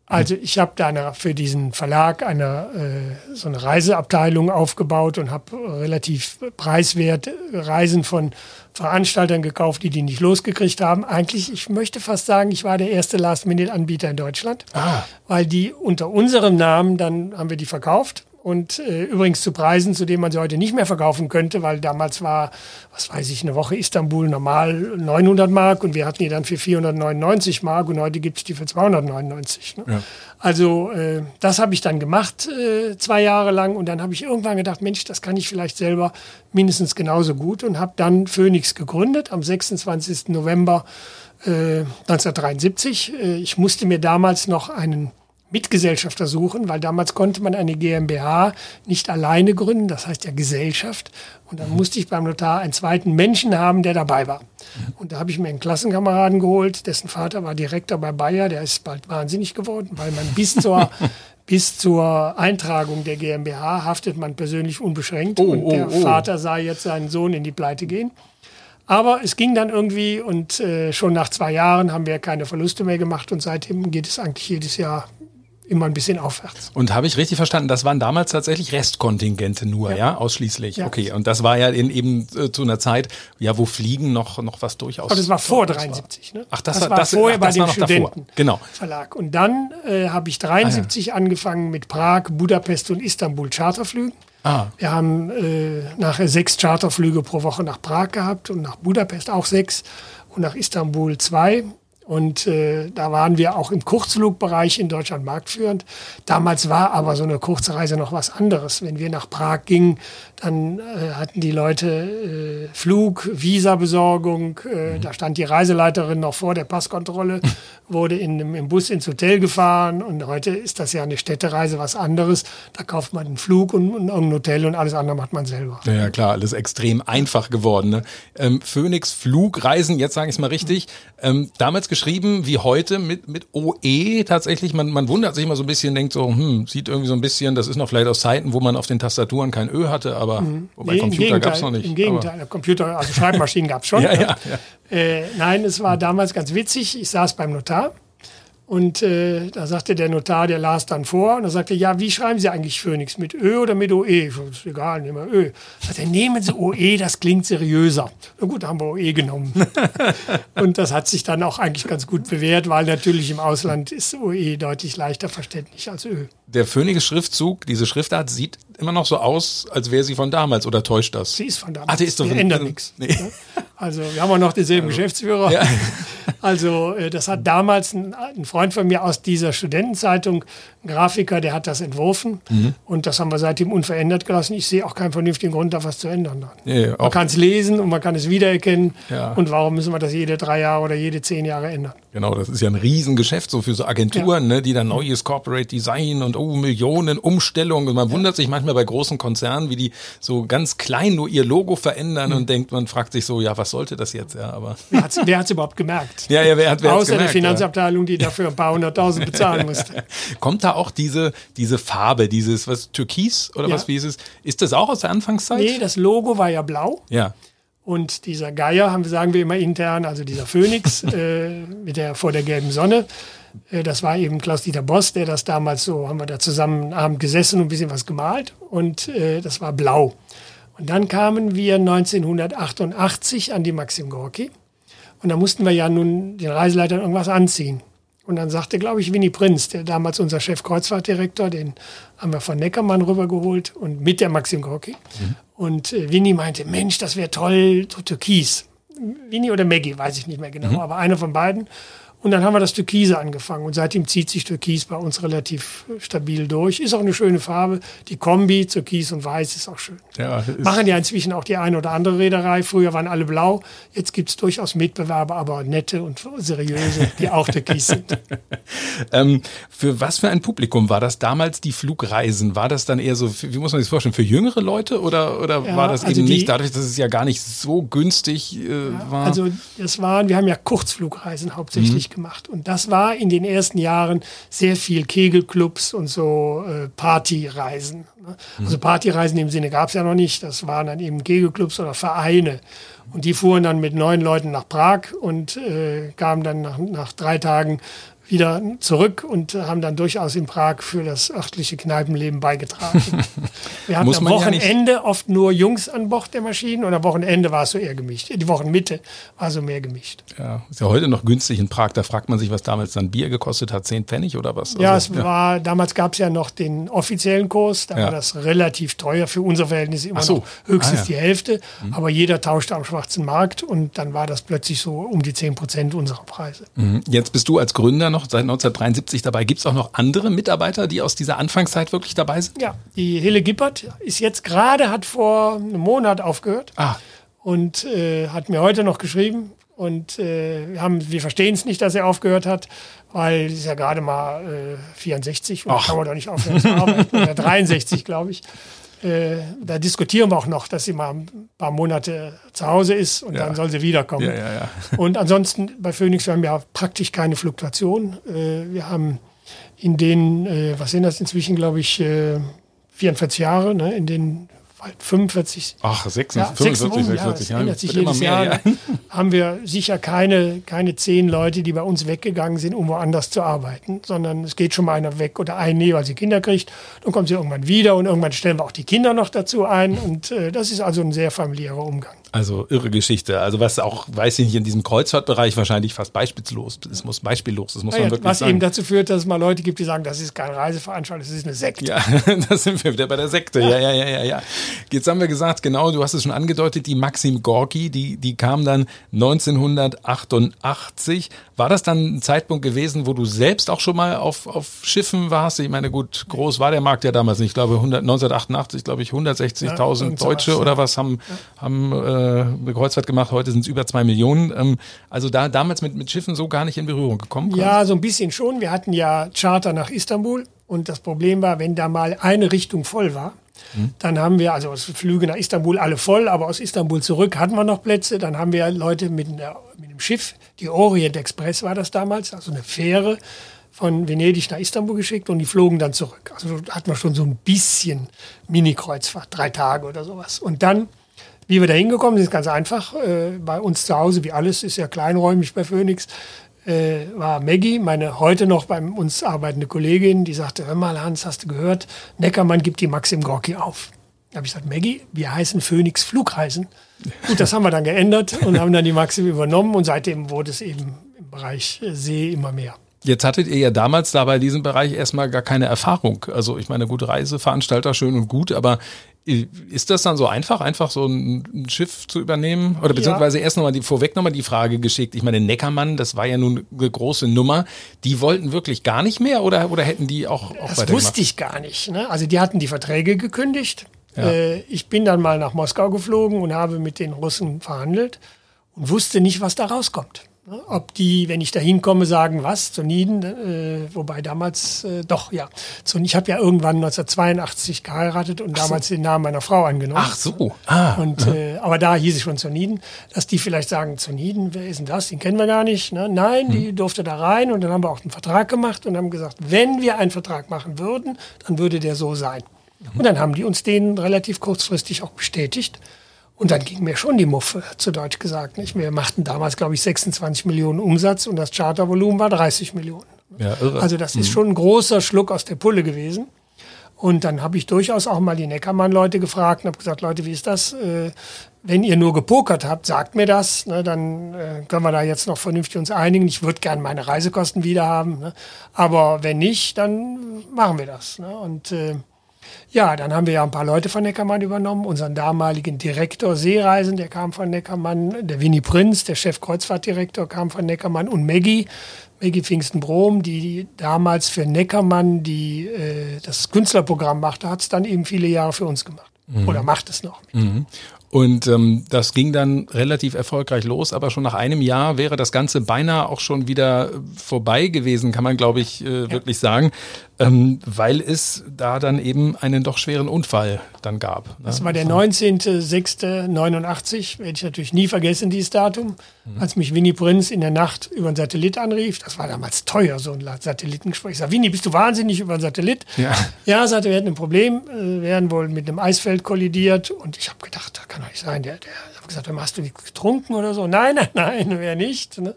Also ich habe da für diesen Verlag eine, äh, so eine Reiseabteilung aufgebaut und habe relativ preiswert Reisen von Veranstaltern gekauft, die die nicht losgekriegt haben. Eigentlich, ich möchte fast sagen, ich war der erste Last-Minute-Anbieter in Deutschland, ah. weil die unter unserem Namen, dann haben wir die verkauft und äh, übrigens zu Preisen, zu denen man sie heute nicht mehr verkaufen könnte, weil damals war, was weiß ich, eine Woche Istanbul normal 900 Mark und wir hatten die dann für 499 Mark und heute gibt's die für 299. Ne? Ja. Also äh, das habe ich dann gemacht, äh, zwei Jahre lang und dann habe ich irgendwann gedacht, Mensch, das kann ich vielleicht selber mindestens genauso gut und habe dann Phoenix gegründet am 26. November 1973. Äh, ich musste mir damals noch einen Mitgesellschafter suchen, weil damals konnte man eine GmbH nicht alleine gründen, das heißt ja Gesellschaft. Und dann musste ich beim Notar einen zweiten Menschen haben, der dabei war. Und da habe ich mir einen Klassenkameraden geholt, dessen Vater war Direktor bei Bayer, der ist bald wahnsinnig geworden, weil man bis zur bis zur Eintragung der GmbH haftet man persönlich unbeschränkt Oh, und oh, der oh. Vater sah jetzt seinen Sohn in die Pleite gehen. Aber es ging dann irgendwie und äh, schon nach zwei Jahren haben wir keine Verluste mehr gemacht und seitdem geht es eigentlich jedes Jahr immer ein bisschen aufwärts. Und habe ich richtig verstanden, das waren damals tatsächlich Restkontingente nur, ja, ausschließlich. Ja. Okay, und das war ja in, eben äh, zu einer Zeit, ja, wo Fliegen noch, noch was durchaus. Aber das war vor das 73. Ne? Ach, das, das war- das, vorher ach, bei das dem war noch davor. Genau. Studentenverlag. Und dann äh, habe ich 73 angefangen mit Prag, Budapest und Istanbul Charterflügen. Ah, Wir haben äh, nachher sechs Charterflüge pro Woche nach Prag gehabt und nach Budapest auch sechs und nach Istanbul zwei. Und äh, da waren wir auch im Kurzflugbereich in Deutschland marktführend. Damals war aber so eine Kurzreise noch was anderes. Wenn wir nach Prag gingen, dann äh, hatten die Leute äh, Flug, Visabesorgung. Äh, Da stand die Reiseleiterin noch vor der Passkontrolle, wurde in, im Bus ins Hotel gefahren. Und heute ist das ja eine Städtereise was anderes. Da kauft man einen Flug und, und ein Hotel und alles andere macht man selber. ja, ja, klar, alles extrem einfach geworden. Ne? Ähm, Phoenix Flugreisen, jetzt sage ich es mal richtig, ähm, damals geschrieben wie heute mit, mit OE tatsächlich. Man, man wundert sich immer so ein bisschen, denkt so, hm, sieht irgendwie so ein bisschen, das ist noch vielleicht aus Zeiten, wo man auf den Tastaturen kein Ö hatte, aber wobei Nee, im Computer gab es Gegenteil, noch nicht. Im Gegenteil, Computer, also Schreibmaschinen gab es schon. Ja, ja, ja. Äh, nein, es war damals ganz witzig. Ich saß beim Notar und äh, da sagte der Notar, der las dann vor und er sagte, ja, wie schreiben Sie eigentlich Phoenix? Mit Ö oder mit OE? Ich ist egal, nehmen wir Ö. Sagt er, nehmen Sie OE, das klingt seriöser. Na gut, da haben wir OE genommen. und das hat sich dann auch eigentlich ganz gut bewährt, weil natürlich im Ausland ist OE deutlich leichter verständlich als Ö. Der Phoenix-Schriftzug, diese Schriftart, sieht immer noch so aus, als wäre sie von damals oder täuscht das? Sie ist von damals. Ah, die ist doch die von- ändert nichts. Nee. ne? Also wir haben auch noch denselben Geschäftsführer. Ja. Also äh, das hat damals ein, ein Freund von mir aus dieser Studentenzeitung, Grafiker, der hat das entworfen Mhm. und das haben wir seitdem unverändert gelassen. Ich sehe auch keinen vernünftigen Grund, da was zu ändern. Dann. Nee, Man kann es lesen und man kann es wiedererkennen. Ja. Und warum müssen wir das jede drei Jahre oder jede zehn Jahre ändern? genau, das ist ja ein Riesengeschäft so für so Agenturen, ne, die dann neues Corporate Design und oh, Millionen Umstellungen. Und man wundert sich manchmal bei großen Konzernen, wie die so ganz klein nur ihr Logo verändern Mhm. und denkt, man fragt sich so, ja, was sollte das jetzt? Ja, aber. Wer hat es überhaupt gemerkt? Ja, ja, wer hat wer Außer der gemerkt, ja. Finanzabteilung, die dafür ein paar hunderttausend bezahlen musste. Kommt da auch diese, diese Farbe, dieses, was, Türkis oder Ja. was, wie ist es? Ist das auch aus der Anfangszeit? Nee, das Logo war ja blau. Ja. Und dieser Geier, haben, wir- sagen wir immer intern, also dieser Phönix äh, mit der, vor der gelben Sonne, äh, das war eben Klaus-Dieter Boss, der das damals so, haben wir da zusammen einen Abend gesessen und ein bisschen was gemalt und äh, das war blau. Und dann kamen wir 1988 an die Maxim Gorki und da mussten wir ja nun den Reiseleitern irgendwas anziehen. Und dann sagte, glaube ich, Winnie Prinz, der damals unser Chef-Kreuzfahrtdirektor, den haben wir von Neckermann rübergeholt und mit der Maxim Gorki. Und äh, Winnie meinte, Mensch, das wäre toll, so Türkis. Winnie oder Maggie, weiß ich nicht mehr genau, aber einer von beiden. Und dann haben wir das Türkise angefangen und seitdem zieht sich Türkis bei uns relativ stabil durch. Ist auch eine schöne Farbe. Die Kombi, Türkis und Weiß, ist auch schön. ja Machen ja inzwischen auch die eine oder andere Reederei. Früher waren alle blau. Jetzt gibt es durchaus Mitbewerber, aber nette und seriöse, die auch Türkis sind. Ähm, für was für ein Publikum war das damals die Flugreisen? War das dann eher so, wie muss man sich das vorstellen, für jüngere Leute oder, oder Ja, war das also eben die- nicht, dadurch, dass es ja gar nicht so günstig äh, war? Also das waren, wir haben ja Kurzflugreisen hauptsächlich gemacht. Und das war in den ersten Jahren sehr viel Kegelclubs und so äh, Partyreisen. Ne? Also Partyreisen im Sinne gab es ja noch nicht. Das waren dann eben Kegelclubs oder Vereine. Und die fuhren dann mit neun Leuten nach Prag und äh, kamen dann nach, nach drei Tagen wieder zurück und haben dann durchaus in Prag für das örtliche Kneipenleben beigetragen. Wir hatten am man ja Wochenende oft nur Jungs an Bord der Maschinen und am Wochenende war es so eher gemischt. Die Wochenmitte war so mehr gemischt. ja, ist ja heute noch günstig in Prag. Da fragt man sich, was damals dann Bier gekostet hat, 10 Pfennig oder was? Ja, Also, es war, damals gab es ja noch den offiziellen Kurs, da Ja. war das relativ teuer, für unser Verhältnis immer so. noch höchstens Ah, ja. die Hälfte, aber jeder tauschte am schwarzen Markt und dann war das plötzlich so um die 10 Prozent unserer Preise. Mhm. Jetzt bist du als Gründer noch seit 1973 dabei. Gibt es auch noch andere Mitarbeiter, die aus dieser Anfangszeit wirklich dabei sind? Ja, die Hille Gippert ist jetzt gerade, hat vor einem Monat aufgehört Ah, und äh, hat mir heute noch geschrieben, Und äh, wir, haben, wir verstehen es nicht, dass er aufgehört hat, weil es ist ja gerade mal äh, 64 und kann man doch nicht aufhören zu arbeiten. Oder 63, glaube ich. Äh, da diskutieren wir auch noch, dass sie mal ein paar Monate zu Hause ist und Ja. dann soll sie wiederkommen. Ja, ja. Und ansonsten bei Phoenix, wir haben ja praktisch keine Fluktuation. Äh, wir haben in den, äh, was sind das inzwischen, glaube ich, äh, 44 Jahre, ne, in den bald 45, Ach, 46, ja, 45, um, ja, 46 es Jahre. ändert sich Wird immer jedes mehr, Jahr. ja. Haben wir sicher keine, keine zehn Leute, die bei uns weggegangen sind, um woanders zu arbeiten, sondern es geht schon mal einer weg oder ein, nee, weil sie Kinder kriegt. Dann kommt sie irgendwann wieder und irgendwann stellen wir auch die Kinder noch dazu ein. Und äh, das ist also ein sehr familiärer Umgang. Also irre Geschichte. Also was auch, weiß ich nicht, in diesem Kreuzfahrtbereich wahrscheinlich fast beispiellos. Es muss beispiellos, das muss man Naja, wirklich was sagen. eben dazu führt, dass es mal Leute gibt, die sagen, das ist keine Reiseveranstaltung, das ist eine Sekte. Ja, da sind wir wieder bei der Sekte. Ja, ja, ja, ja, ja. Jetzt haben wir gesagt, genau, du hast es schon angedeutet, die Maxim Gorki, die, die kam dann 1988. War das dann ein Zeitpunkt gewesen, wo du selbst auch schon mal auf, auf Schiffen warst? Ich meine, gut, groß war der Markt ja damals nicht. Ich glaube, 100, 1988, glaube ich, 160.000 Ja, Deutsche ja. oder was haben, haben äh, eine Kreuzfahrt gemacht. Heute sind es über zwei Millionen. Ähm, also da damals mit, mit Schiffen so gar nicht in Berührung gekommen. Ja, so ein bisschen schon. Wir hatten ja Charter nach Istanbul und das Problem war, wenn da mal eine Richtung voll war, dann haben wir, also Flüge nach Istanbul alle voll, aber aus Istanbul zurück hatten wir noch Plätze. Dann haben wir Leute mit, einer, Schiff, die Orient Express war das damals, also eine Fähre von Venedig nach Istanbul geschickt und die flogen dann zurück. Also hatten wir schon so ein bisschen Mini-Kreuzfahrt, drei Tage oder sowas. Und dann wie wir da hingekommen sind, ist ganz einfach. Äh, bei uns zu Hause, wie alles, ist ja kleinräumig bei Phoenix, äh, war Maggie, meine heute noch bei uns arbeitende Kollegin, die sagte, hör mal Hans, hast du gehört, Neckermann gibt die Maxim Gorki auf. Da habe ich gesagt, Maggie, wir heißen Phoenix Flugreisen. Gut, das haben wir dann geändert und haben dann die Maxim übernommen und seitdem wurde es eben im Bereich äh, See immer mehr. Jetzt hattet ihr ja damals da bei diesem Bereich erstmal gar keine Erfahrung. Also ich meine, gute Reiseveranstalter, schön und gut, aber äh, ist das dann so einfach, einfach so ein Schiff zu übernehmen? Oder beziehungsweise erst nochmal die, vorweg nochmal die Frage geschickt. Ich meine, Neckermann, das war ja nun eine große Nummer. Die wollten wirklich gar nicht mehr oder, oder hätten die auch, auch Das wusste ich gar nicht. Ne? Also die hatten die Verträge gekündigt. Äh, ich bin dann mal nach Moskau geflogen und habe mit den Russen verhandelt und wusste nicht, was da rauskommt. Ne? Ob die, wenn ich da hinkomme, sagen, was, zu Nieden, äh, wobei damals, äh, doch, ja. Ich habe ja irgendwann 1982 geheiratet und damals den Namen meiner Frau angenommen. Ach so. Ah. Und, äh, aber da hieß es schon Zoniden, dass die vielleicht sagen, Zoniden, wer ist denn das? Den kennen wir gar nicht. Ne? Nein, die durfte da rein und dann haben wir auch einen Vertrag gemacht und haben gesagt, wenn wir einen Vertrag machen würden, dann würde der so sein. Und dann haben die uns den relativ kurzfristig auch bestätigt. Und dann ging mir schon die Muffe, zu Deutsch gesagt. Nicht? Wir machten damals, glaube ich, 26 Millionen Umsatz und das Chartervolumen war 30 Millionen. Ja, irre. Also das ist schon ein großer Schluck aus der Pulle gewesen. Und dann habe ich durchaus auch mal die Neckermann-Leute gefragt und habe gesagt, Leute, wie ist das? Äh, wenn ihr nur gepokert habt, sagt mir das. Ne, dann äh, können wir da jetzt noch vernünftig uns einigen. Ich würde gerne meine Reisekosten wieder haben. Ne? Aber wenn nicht, dann machen wir das. Ne? Und äh, ja, dann haben wir ja ein paar Leute von Neckermann übernommen. Unseren damaligen Direktor Seereisen, der kam von Neckermann. Der Winnie Prinz, der Chef-Kreuzfahrtdirektor, kam von Neckermann. Und Maggie, Maggie Pfingsten-Brom, die damals für Neckermann die, äh, das Künstlerprogramm machte, hat es dann eben viele Jahre für uns gemacht. Oder macht es noch. Mit. Und ähm, das ging dann relativ erfolgreich los, aber schon nach einem Jahr wäre das Ganze beinahe auch schon wieder äh, vorbei gewesen, kann man, glaube ich, äh, wirklich sagen, ähm, weil es da dann eben einen doch schweren Unfall dann gab. Ne? Das war der 19.06.89, werde ich natürlich nie vergessen, dieses Datum, als mich Winnie Prinz in der Nacht über einen Satellit anrief. Das war damals teuer, so ein Satellitengespräch. Ich sage, Winnie, bist du wahnsinnig über einen Satellit? Ja. Ja, sagte, wir hätten ein Problem, äh, wären wohl mit einem Eisfeld kollidiert. Und ich habe gedacht, das kann doch nicht sein. Der, der ich habe gesagt, hast du getrunken oder so? Nein, nein, nein, wer nicht. Ne?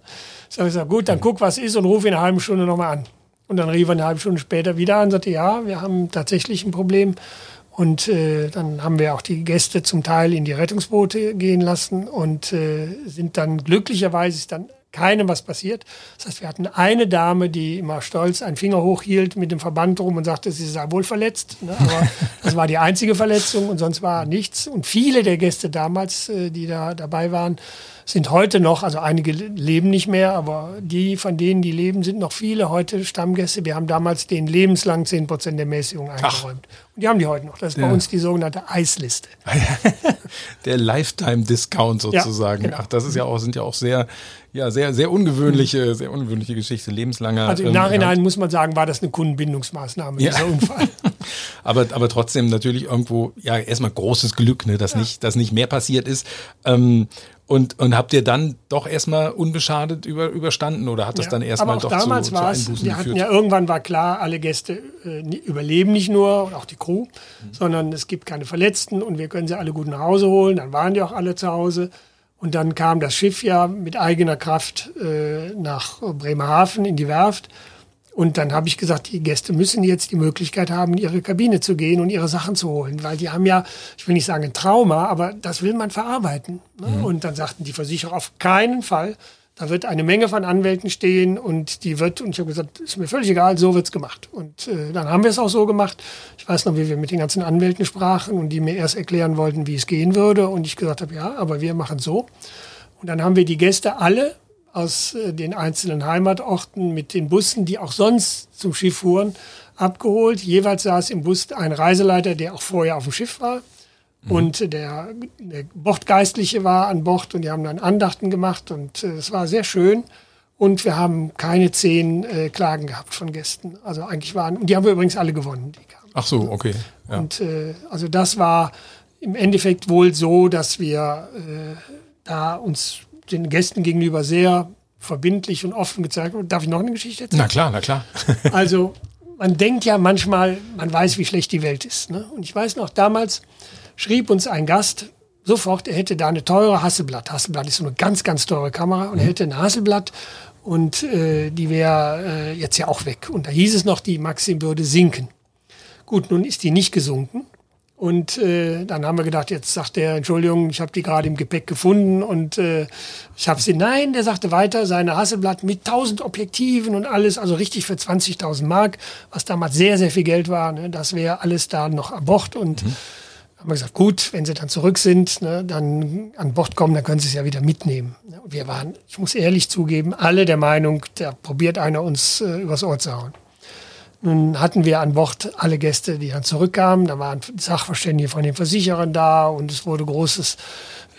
Ich habe gesagt, gut, dann guck, was ist und ruf in einer halben Stunde nochmal an. Und dann rief er eine halbe Stunde später wieder an und sagte, ja, wir haben tatsächlich ein Problem. Und äh, dann haben wir auch die Gäste zum Teil in die Rettungsboote gehen lassen und äh, sind dann glücklicherweise dann keinem was passiert. Das heißt, wir hatten eine Dame, die immer stolz einen Finger hochhielt mit dem Verband rum und sagte, sie sei wohl verletzt. Ne? Aber das war die einzige Verletzung und sonst war nichts. Und viele der Gäste damals, äh, die da dabei waren, sind heute noch, also einige leben nicht mehr, aber die von denen, die leben, sind noch viele heute Stammgäste. Wir haben damals den lebenslang 10 Prozent der Mäßigung eingeräumt. Die haben die heute noch. Das ist Ja. bei uns die sogenannte Eisliste. Der Lifetime-Discount sozusagen. Ja, genau. Ach, das ist ja auch, sind ja auch sehr, ja, sehr, sehr ungewöhnliche, sehr ungewöhnliche Geschichte, lebenslanger. Also im ähm, Nachhinein muss man sagen, war das eine Kundenbindungsmaßnahme, Ja. dieser Unfall. Aber, aber trotzdem natürlich irgendwo, ja, erstmal großes Glück, ne, dass nicht, dass nicht mehr passiert ist. Ähm, und, und habt ihr dann doch erstmal unbeschadet über, überstanden oder hat das Ja, dann erstmal doch damals zu, zu war es, Einbußen wir hatten ja irgendwann war klar, alle Gäste äh, überleben nicht nur und auch die Crew, Mhm. sondern es gibt keine Verletzten und wir können sie alle gut nach Hause holen. Dann waren die auch alle zu Hause. Und dann kam das Schiff ja mit eigener Kraft äh, nach Bremerhaven in die Werft. Und dann habe ich gesagt, die Gäste müssen jetzt die Möglichkeit haben, in ihre Kabine zu gehen und ihre Sachen zu holen, weil die haben ja, ich will nicht sagen ein Trauma, aber das will man verarbeiten. Ne? Und dann sagten die Versicherer auf keinen Fall. Da wird eine Menge von Anwälten stehen und die wird, und ich habe gesagt, ist mir völlig egal, so wird's gemacht. Und äh, dann haben wir es auch so gemacht. Ich weiß noch, wie wir mit den ganzen Anwälten sprachen und die mir erst erklären wollten, wie es gehen würde. Und ich gesagt habe, ja, aber wir machen so. Und dann haben wir die Gäste alle aus äh, den einzelnen Heimatorten mit den Bussen, die auch sonst zum Schiff fuhren, abgeholt. Jeweils saß im Bus ein Reiseleiter, der auch vorher auf dem Schiff war. Und äh, der, der Bordgeistliche war an Bord und die haben dann Andachten gemacht und äh, es war sehr schön. Und wir haben keine zehn äh, Klagen gehabt von Gästen. Also eigentlich waren, und die haben wir übrigens alle gewonnen, die kamen. Ach so, okay. Ja. Und äh, also das war im Endeffekt wohl so, dass wir äh, da uns den Gästen gegenüber sehr verbindlich und offen gezeigt haben. Darf ich noch eine Geschichte erzählen? Na klar, na klar. Also man denkt ja manchmal, man weiß, wie schlecht die Welt ist. Ne? Und ich weiß noch, damals schrieb uns ein Gast sofort, er hätte da eine teure Hasselblatt. Hasselblatt ist so eine ganz, ganz teure Kamera und er hätte eine Hasselblatt und äh, die wäre äh, jetzt ja auch weg. Und da hieß es noch, die Maxim würde sinken. Gut, nun ist die nicht gesunken. Und äh, dann haben wir gedacht, jetzt sagt er, Entschuldigung, ich habe die gerade im Gepäck gefunden und äh, ich habe sie. Nein, der sagte weiter, seine Hasselblatt mit 1000 Objektiven und alles, also richtig für 20.000 Mark, was damals sehr, sehr viel Geld war. Ne, das wäre alles da noch an Bord und haben wir gesagt, gut, wenn sie dann zurück sind, ne, dann an Bord kommen, dann können sie es ja wieder mitnehmen. Ne, wir waren, ich muss ehrlich zugeben, alle der Meinung, da probiert einer uns äh, übers Ohr zu hauen. Nun hatten wir an Bord alle Gäste, die dann zurückkamen. Da waren Sachverständige von den Versicherern da und es wurde großes,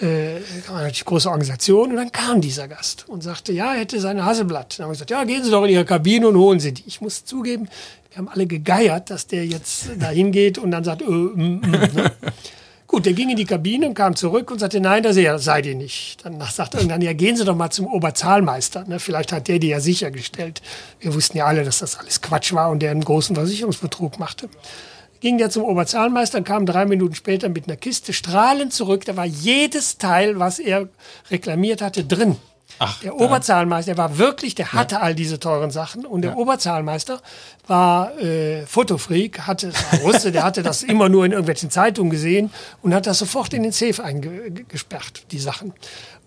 äh, eine relativ große Organisation. Und dann kam dieser Gast und sagte, ja, er hätte seine Hasselblatt. Dann haben wir gesagt, ja, gehen Sie doch in Ihre Kabine und holen Sie die. Ich muss zugeben, wir haben alle gegeiert, dass der jetzt da hingeht und dann sagt, äh, mm, mm, ne? Gut, der ging in die Kabine und kam zurück und sagte, nein, das ja, sei die nicht. Dann sagt irgendwann, ja, gehen Sie doch mal zum Oberzahlmeister. Ne? Vielleicht hat der die ja sichergestellt. Wir wussten ja alle, dass das alles Quatsch war und der einen großen Versicherungsbetrug machte. Ging der zum Oberzahlmeister und kam drei Minuten später mit einer Kiste strahlend zurück. Da war jedes Teil, was er reklamiert hatte, drin. Ach, der Oberzahlmeister, der war wirklich, der hatte all diese teuren Sachen. Und der Oberzahlmeister war äh, Fotofreak, hatte, war Russe, der hatte das immer nur in irgendwelchen Zeitungen gesehen und hat das sofort in den Safe eingesperrt, die Sachen.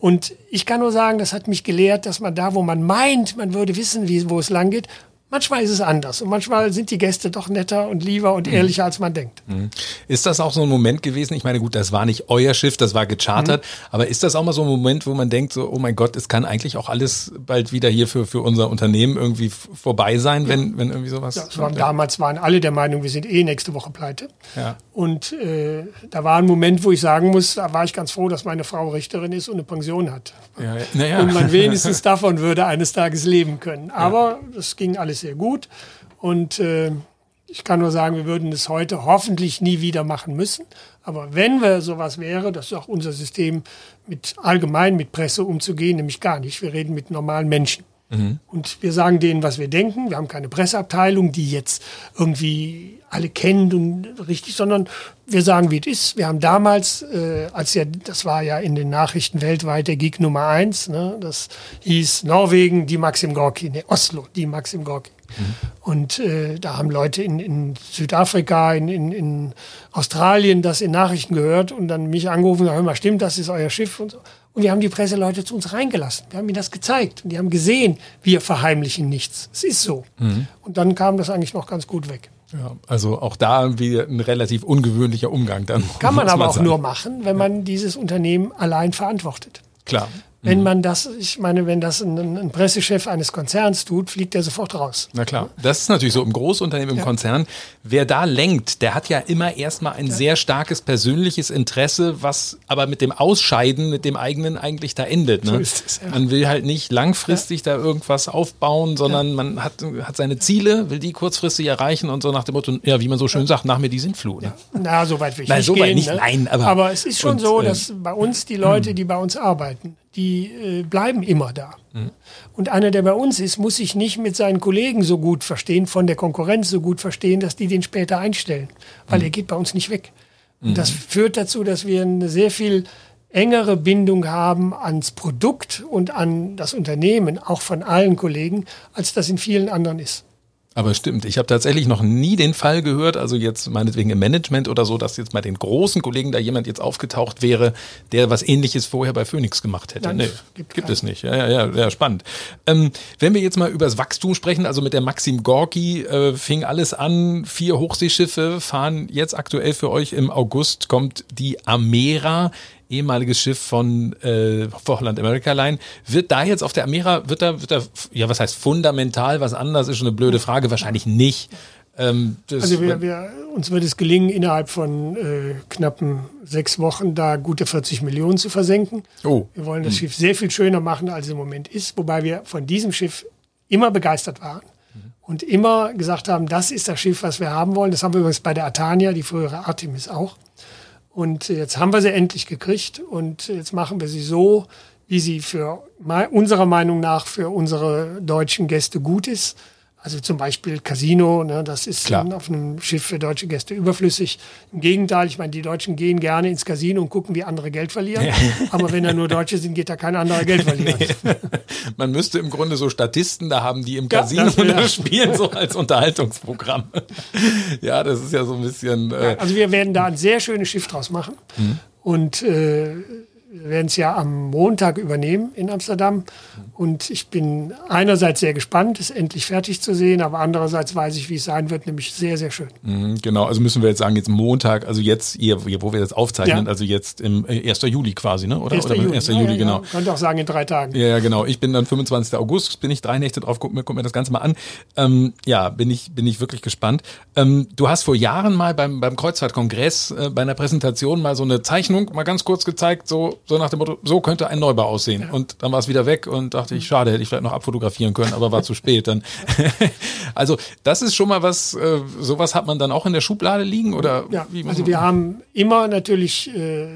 Und ich kann nur sagen, das hat mich gelehrt, dass man da, wo man meint, man würde wissen, wie, wo es lang geht, manchmal ist es anders. Und manchmal sind die Gäste doch netter und lieber und ehrlicher, als man denkt. Ist das auch so ein Moment gewesen? Ich meine, gut, das war nicht euer Schiff, das war gechartert, Mhm. aber ist das auch mal so ein Moment, wo man denkt, so, oh mein Gott, es kann eigentlich auch alles bald wieder hier für, für unser Unternehmen irgendwie vorbei sein, wenn, wenn irgendwie sowas. Das waren, damals waren alle der Meinung, wir sind eh nächste Woche pleite. Ja. Und äh, da war ein Moment, wo ich sagen muss, da war ich ganz froh, dass meine Frau Richterin ist und eine Pension hat. Ja, ja. Und man wenigstens davon würde eines Tages leben können. Aber das ging alles sehr gut. Und äh, ich kann nur sagen, wir würden es heute hoffentlich nie wieder machen müssen. Aber wenn wir sowas wäre, das ist auch unser System, mit allgemein mit Presse umzugehen, nämlich gar nicht. Wir reden mit normalen Menschen. Und wir sagen denen, was wir denken. Wir haben keine Presseabteilung, die jetzt irgendwie alle kennt und richtig, sondern wir sagen, wie es ist. Wir haben damals, äh, als ja, das war ja in den Nachrichten weltweit der Gig Nummer eins, ne, das hieß Norwegen, die Maxim Gorki, ne, Oslo, die Maxim Gorki. Und äh, da haben Leute in, in Südafrika, in, in, in Australien das in Nachrichten gehört und dann mich angerufen und gesagt, hör mal, stimmt, das ist euer Schiff und so. Und wir haben die Presseleute zu uns reingelassen. Wir haben ihnen das gezeigt. Und die haben gesehen, wir verheimlichen nichts. Es ist so. Und dann kam das eigentlich noch ganz gut weg. ja, also auch da wieder ein relativ ungewöhnlicher Umgang dann. Kann man aber auch sagen. nur machen, wenn man dieses Unternehmen allein verantwortet. Klar. Wenn man das, ich meine, wenn das ein, ein, Pressechef eines Konzerns tut, fliegt er sofort raus. Na klar, das ist natürlich so im Großunternehmen, im ja. Konzern. Wer da lenkt, der hat ja immer erstmal ein ja. sehr starkes persönliches Interesse, was aber mit dem Ausscheiden, mit dem eigenen eigentlich da endet. Ne? So ist es, ja. Man will halt nicht langfristig da irgendwas aufbauen, sondern man hat, hat seine Ziele, will die kurzfristig erreichen und so nach dem Motto, ja, wie man so schön sagt, nach mir die Sintflut. Ne? Na, so weit will ich Nein, nicht so gehen. Weit nicht, ne? nein, aber, aber es ist schon und, so, dass äh, bei uns die Leute, die bei uns arbeiten, die äh, bleiben immer da. Mhm. Und einer, der bei uns ist, muss sich nicht mit seinen Kollegen so gut verstehen, von der Konkurrenz so gut verstehen, dass die den später einstellen, weil mhm. er geht bei uns nicht weg. Und das mhm. führt dazu, dass wir eine sehr viel engere Bindung haben ans Produkt und an das Unternehmen, auch von allen Kollegen, als das in vielen anderen ist. Aber stimmt, ich habe tatsächlich noch nie den Fall gehört, also jetzt meinetwegen im Management oder so, dass jetzt bei den großen Kollegen da jemand jetzt aufgetaucht wäre, der was ähnliches vorher bei Phoenix gemacht hätte. Nein, nee, gibt, gibt es nicht. Ja, ja, ja, ja spannend. Ähm, wenn wir jetzt mal über das Wachstum sprechen, also mit der Maxim Gorki äh, fing alles an, vier Hochseeschiffe fahren jetzt aktuell für euch im August kommt die Amera ehemaliges Schiff von äh, Holland America Line. Wird da jetzt auf der Amera, wird da, wird da, ja, was heißt fundamental was anders? Ist schon eine blöde Frage, wahrscheinlich nicht. Ähm, also wir, wir, uns wird es gelingen, innerhalb von äh, knappen sechs Wochen da gute 40 Millionen zu versenken. Oh. Wir wollen das hm. Schiff sehr viel schöner machen, als es im Moment ist, wobei wir von diesem Schiff immer begeistert waren mhm. und immer gesagt haben, das ist das Schiff, was wir haben wollen. Das haben wir übrigens bei der Atania, die frühere Artemis auch. Und jetzt haben wir sie endlich gekriegt und jetzt machen wir sie so, wie sie für unserer Meinung nach für unsere deutschen Gäste gut ist. Also zum Beispiel Casino, ne, das ist Klar. auf einem Schiff für deutsche Gäste überflüssig. Im Gegenteil, ich meine, die Deutschen gehen gerne ins Casino und gucken, wie andere Geld verlieren. Ja. Aber wenn da nur Deutsche sind, geht da kein anderer Geld verlieren. Nee. Man müsste im Grunde so Statisten da haben, die im Casino ja, das, spielen, so als Unterhaltungsprogramm. ja, das ist ja so ein bisschen. Äh also wir werden da ein sehr schönes Schiff draus machen. Mhm. Und äh, wir werden es ja am Montag übernehmen in Amsterdam. Und ich bin einerseits sehr gespannt, es endlich fertig zu sehen, aber andererseits weiß ich, wie es sein wird, nämlich sehr, sehr schön. Mhm, genau, also müssen wir jetzt sagen, jetzt Montag, also jetzt, hier, wo wir das aufzeichnen, ja. also jetzt im 1. Äh, Juli quasi, ne? Oder, 1. Oder Juli, 1. Juli, ja, genau. Ja, könnte auch sagen in drei Tagen. Ja, genau. Ich bin dann 25. August, bin ich drei Nächte drauf, guck mir, guck mir das Ganze mal an. Ähm, ja, bin ich, bin ich wirklich gespannt. Ähm, du hast vor Jahren mal beim, beim Kreuzfahrtkongress äh, bei einer Präsentation mal so eine Zeichnung mal ganz kurz gezeigt, so so nach dem Motto, so könnte ein Neubau aussehen. Und dann war es wieder weg und dachte ich, schade, hätte ich vielleicht noch abfotografieren können, aber war zu spät. Dann also das ist schon mal was, äh, sowas hat man dann auch in der Schublade liegen oder? Ja, also wir haben immer natürlich, äh,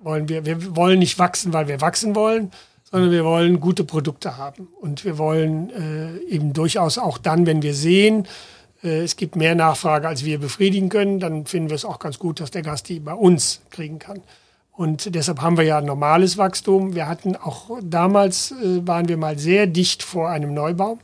wollen wir, wir wollen nicht wachsen, weil wir wachsen wollen, sondern wir wollen gute Produkte haben. Und wir wollen äh, eben durchaus auch dann, wenn wir sehen, äh, es gibt mehr Nachfrage, als wir befriedigen können, dann finden wir es auch ganz gut, dass der Gast die bei uns kriegen kann. Und deshalb haben wir ja normales Wachstum. Wir hatten auch damals, äh, waren wir mal sehr dicht vor einem Neubau,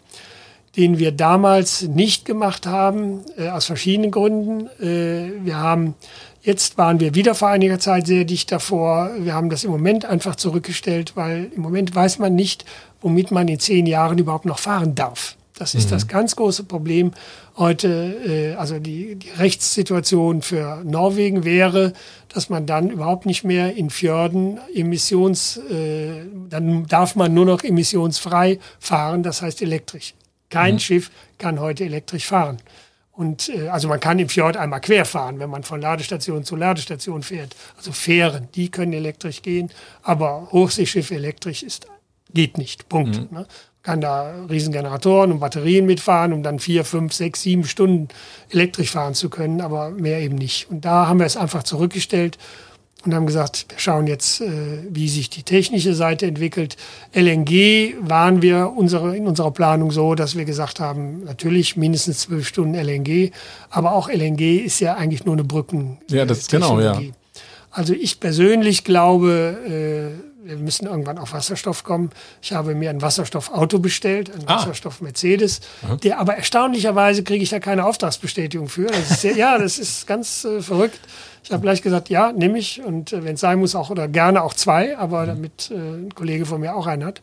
den wir damals nicht gemacht haben, äh, aus verschiedenen Gründen. Äh, wir haben, jetzt waren wir wieder vor einiger Zeit sehr dicht davor. Wir haben das im Moment einfach zurückgestellt, weil im Moment weiß man nicht, womit man in zehn Jahren überhaupt noch fahren darf. Das ist mhm. das ganz große Problem heute. Äh, also die, die Rechtssituation für Norwegen wäre, dass man dann überhaupt nicht mehr in Fjorden emissions, äh, dann darf man nur noch emissionsfrei fahren, das heißt elektrisch. Kein mhm. Schiff kann heute elektrisch fahren. Und äh, also man kann im Fjord einmal quer fahren, wenn man von Ladestation zu Ladestation fährt. Also Fähren, die können elektrisch gehen, aber Hochseeschiff elektrisch ist geht nicht. Punkt. Mhm. Ne? Kann da Riesengeneratoren und Batterien mitfahren, um dann vier, fünf, sechs, sieben Stunden elektrisch fahren zu können, aber mehr eben nicht. Und da haben wir es einfach zurückgestellt und haben gesagt, wir schauen jetzt, äh, wie sich die technische Seite entwickelt. LNG waren wir unsere, in unserer Planung so, dass wir gesagt haben, natürlich mindestens zwölf Stunden LNG, aber auch LNG ist ja eigentlich nur eine Brücken. Ja, das ist genau, ja. Also ich persönlich glaube, äh, wir müssen irgendwann auf Wasserstoff kommen. Ich habe mir ein Wasserstoffauto bestellt, ein ah. Wasserstoff-Mercedes, der aber erstaunlicherweise kriege ich da keine Auftragsbestätigung für. Das sehr, ja, das ist ganz äh, verrückt. Ich habe gleich gesagt, ja, nehme ich und äh, wenn es sein muss auch oder gerne auch zwei, aber mhm. damit äh, ein Kollege von mir auch einen hat,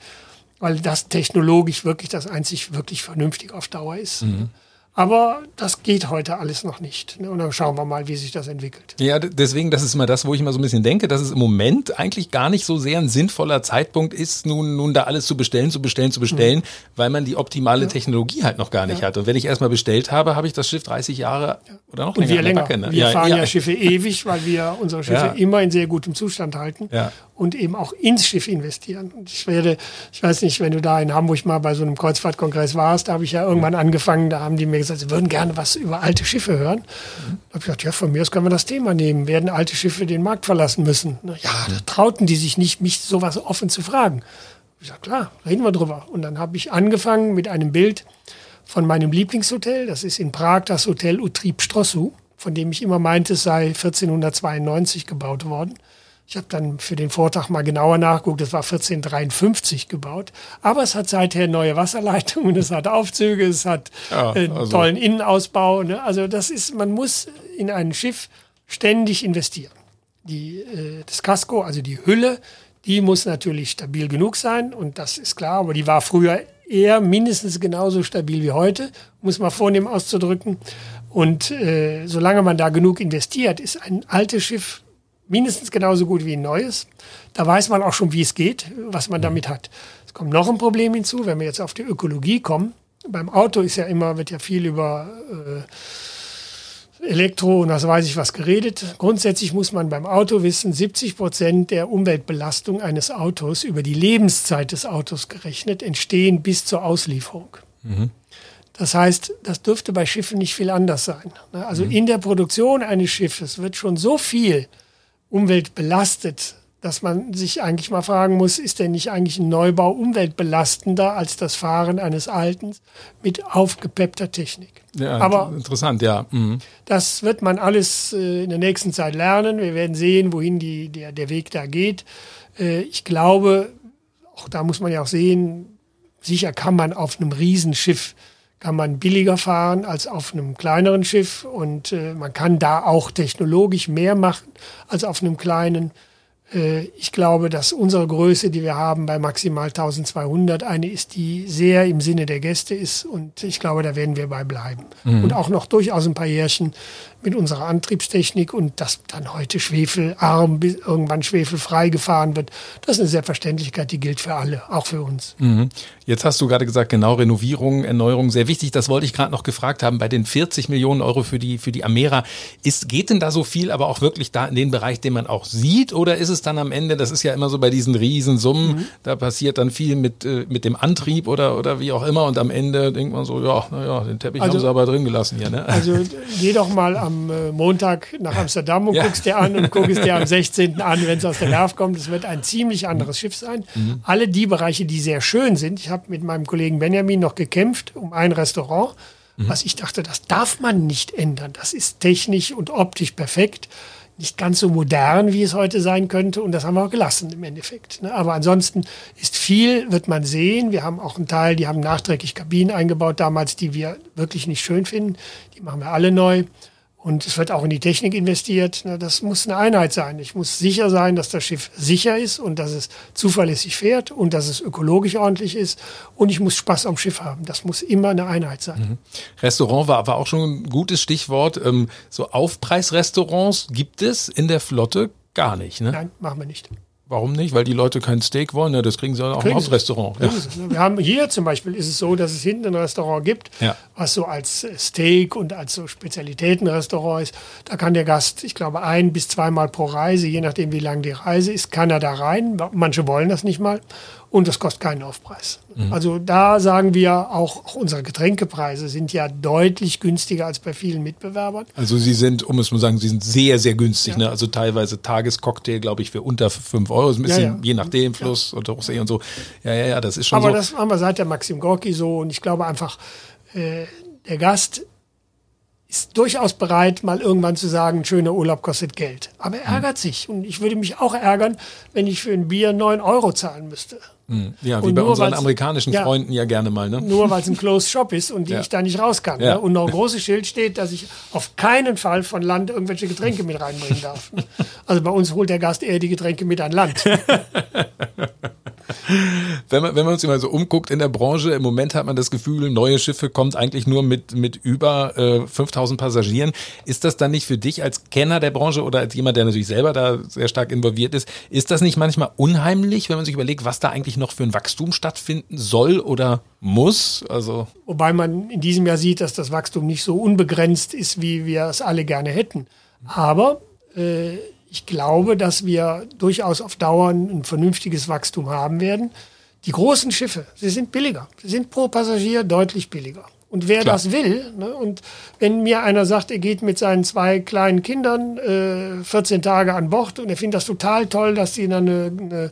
weil das technologisch wirklich das einzig wirklich vernünftig auf Dauer ist. Mhm. Aber das geht heute alles noch nicht. Ne? Und dann schauen wir mal, wie sich das entwickelt. Ja, deswegen, das ist immer das, wo ich immer so ein bisschen denke, dass es im Moment eigentlich gar nicht so sehr ein sinnvoller Zeitpunkt ist, nun, nun da alles zu bestellen, zu bestellen, zu bestellen, mhm. weil man die optimale ja. Technologie halt noch gar nicht ja. hat. Und wenn ich erstmal bestellt habe, habe ich das Schiff 30 Jahre ja. oder noch länger. Und wir länger. Backe, ne? Wir fahren ja, Schiffe ewig, weil wir unsere Schiffe immer in sehr gutem Zustand halten. Und eben auch ins Schiff investieren. Und ich werde, ich weiß nicht, wenn du da in Hamburg mal bei so einem Kreuzfahrtkongress warst, da habe ich ja irgendwann angefangen, da haben die mir gesagt, sie würden gerne was über alte Schiffe hören. Mhm. Da habe ich gesagt, ja, von mir aus können wir das Thema nehmen. Werden alte Schiffe den Markt verlassen müssen? Ja, da trauten die sich nicht, mich sowas offen zu fragen. Ich sage, klar, reden wir drüber. Und dann habe ich angefangen mit einem Bild von meinem Lieblingshotel. Das ist in Prag das Hotel Utrip Strossu, von dem ich immer meinte, es sei 1492 gebaut worden. Ich habe dann für den Vortrag mal genauer nachgeguckt, das war 1453 gebaut. Aber es hat seither neue Wasserleitungen, es hat Aufzüge, es hat ja, äh, also. tollen Innenausbau. Ne? Also das ist, man muss in ein Schiff ständig investieren. Die, äh, das Casco, also die Hülle, die muss natürlich stabil genug sein und das ist klar, aber die war früher eher mindestens genauso stabil wie heute, muss man vornehm auszudrücken. Und äh, solange man da genug investiert, ist ein altes Schiff mindestens genauso gut wie ein neues. Da weiß man auch schon, wie es geht, was man damit hat. Es kommt noch ein Problem hinzu, wenn wir jetzt auf die Ökologie kommen. Beim Auto ist ja immer, wird ja viel über äh, Elektro und das weiß ich was geredet. Grundsätzlich muss man beim Auto wissen, 70 Prozent der Umweltbelastung eines Autos über die Lebenszeit des Autos gerechnet entstehen bis zur Auslieferung. Mhm. Das heißt, das dürfte bei Schiffen nicht viel anders sein. Also mhm. in der Produktion eines Schiffes wird schon so viel Umwelt belastet, dass man sich eigentlich mal fragen muss, ist denn nicht eigentlich ein Neubau umweltbelastender als das Fahren eines alten mit aufgepeppter Technik? Ja, Aber interessant, ja. Mhm. Das wird man alles äh, in der nächsten Zeit lernen. Wir werden sehen, wohin die, der, der Weg da geht. Äh, ich glaube, auch da muss man ja auch sehen, sicher kann man auf einem Riesenschiff kann man billiger fahren als auf einem kleineren Schiff und äh, man kann da auch technologisch mehr machen als auf einem kleinen. Äh, ich glaube, dass unsere Größe, die wir haben bei maximal 1200, eine ist, die sehr im Sinne der Gäste ist und ich glaube, da werden wir bei bleiben. Mhm. Und auch noch durchaus ein paar Jährchen mit unserer Antriebstechnik und dass dann heute schwefelarm, bis irgendwann schwefelfrei gefahren wird, das ist eine Selbstverständlichkeit, die gilt für alle, auch für uns. Mhm. Jetzt hast du gerade gesagt, genau, Renovierung, Erneuerung, sehr wichtig. Das wollte ich gerade noch gefragt haben. Bei den 40 Millionen Euro für die, für die Amera, ist, geht denn da so viel, aber auch wirklich da in den Bereich, den man auch sieht? Oder ist es dann am Ende, das ist ja immer so bei diesen Riesensummen, mhm. da passiert dann viel mit, äh, mit dem Antrieb oder, oder wie auch immer und am Ende denkt man so, ja, naja, den Teppich also, haben sie aber drin gelassen hier. Ne? Also geh doch mal am am äh, Montag nach Amsterdam und ja. guckst dir an und guckst dir am 16. an, wenn es aus der Werft kommt. Es wird ein ziemlich anderes Schiff sein. Mhm. Alle die Bereiche, die sehr schön sind. Ich habe mit meinem Kollegen Benjamin noch gekämpft um ein Restaurant, mhm. was ich dachte, das darf man nicht ändern. Das ist technisch und optisch perfekt nicht ganz so modern, wie es heute sein könnte. Und das haben wir auch gelassen im Endeffekt. Ne? Aber ansonsten ist viel, wird man sehen. Wir haben auch einen Teil, die haben nachträglich Kabinen eingebaut damals, die wir wirklich nicht schön finden. Die machen wir alle neu. Und es wird auch in die Technik investiert. Das muss eine Einheit sein. Ich muss sicher sein, dass das Schiff sicher ist und dass es zuverlässig fährt und dass es ökologisch ordentlich ist. Und ich muss Spaß am Schiff haben. Das muss immer eine Einheit sein. Mhm. Restaurant war, war auch schon ein gutes Stichwort. Ähm, so Aufpreisrestaurants gibt es in der Flotte gar nicht. Ne? Nein, machen wir nicht. Warum nicht? Weil die Leute kein Steak wollen, ne? das kriegen sie auch kriegen im Hausrestaurant. Ja. Wir haben hier zum Beispiel ist es so, dass es hinten ein Restaurant gibt, ja. was so als Steak und als so Spezialitätenrestaurant ist. Da kann der Gast, ich glaube, ein bis zweimal pro Reise, je nachdem wie lang die Reise ist, kann er da rein. Manche wollen das nicht mal und das kostet keinen Aufpreis. Mhm. Also da sagen wir auch, auch, unsere Getränkepreise sind ja deutlich günstiger als bei vielen Mitbewerbern. Also sie sind, um es mal zu sagen, sie sind sehr, sehr günstig. Ja. Ne? Also teilweise Tagescocktail, glaube ich, für unter 5 Euro. Ein bisschen, ja, ja. je nachdem, Fluss und Rosé und so. Ja, ja, ja, das ist schon Aber so. das haben wir seit der Maxim Gorki so und ich glaube einfach, äh, der Gast ist durchaus bereit, mal irgendwann zu sagen, schöner Urlaub kostet Geld. Aber er hm. ärgert sich. Und ich würde mich auch ärgern, wenn ich für ein Bier 9 Euro zahlen müsste. Hm. Ja, wie und bei unseren amerikanischen ja, Freunden ja gerne mal. Ne? Nur weil es ein Closed Shop ist und die ja. ich da nicht raus kann. Ja. Ne? Und noch ein großes Schild steht, dass ich auf keinen Fall von Land irgendwelche Getränke mit reinbringen darf. Also bei uns holt der Gast eher die Getränke mit an Land. wenn, man, wenn man sich mal so umguckt in der Branche, im Moment hat man das Gefühl, neue Schiffe kommt eigentlich nur mit, mit über äh, 5000 Passagieren. Ist das dann nicht für dich als Kenner der Branche oder als jemand, der natürlich selber da sehr stark involviert ist, ist das nicht manchmal unheimlich, wenn man sich überlegt, was da eigentlich noch für ein Wachstum stattfinden soll oder muss? Also Wobei man in diesem Jahr sieht, dass das Wachstum nicht so unbegrenzt ist, wie wir es alle gerne hätten. Aber äh, ich glaube, dass wir durchaus auf Dauer ein vernünftiges Wachstum haben werden. Die großen Schiffe, sie sind billiger. Sie sind pro Passagier deutlich billiger. Und wer Klar. das will, ne, und wenn mir einer sagt, er geht mit seinen zwei kleinen Kindern äh, 14 Tage an Bord und er findet das total toll, dass sie dann eine, eine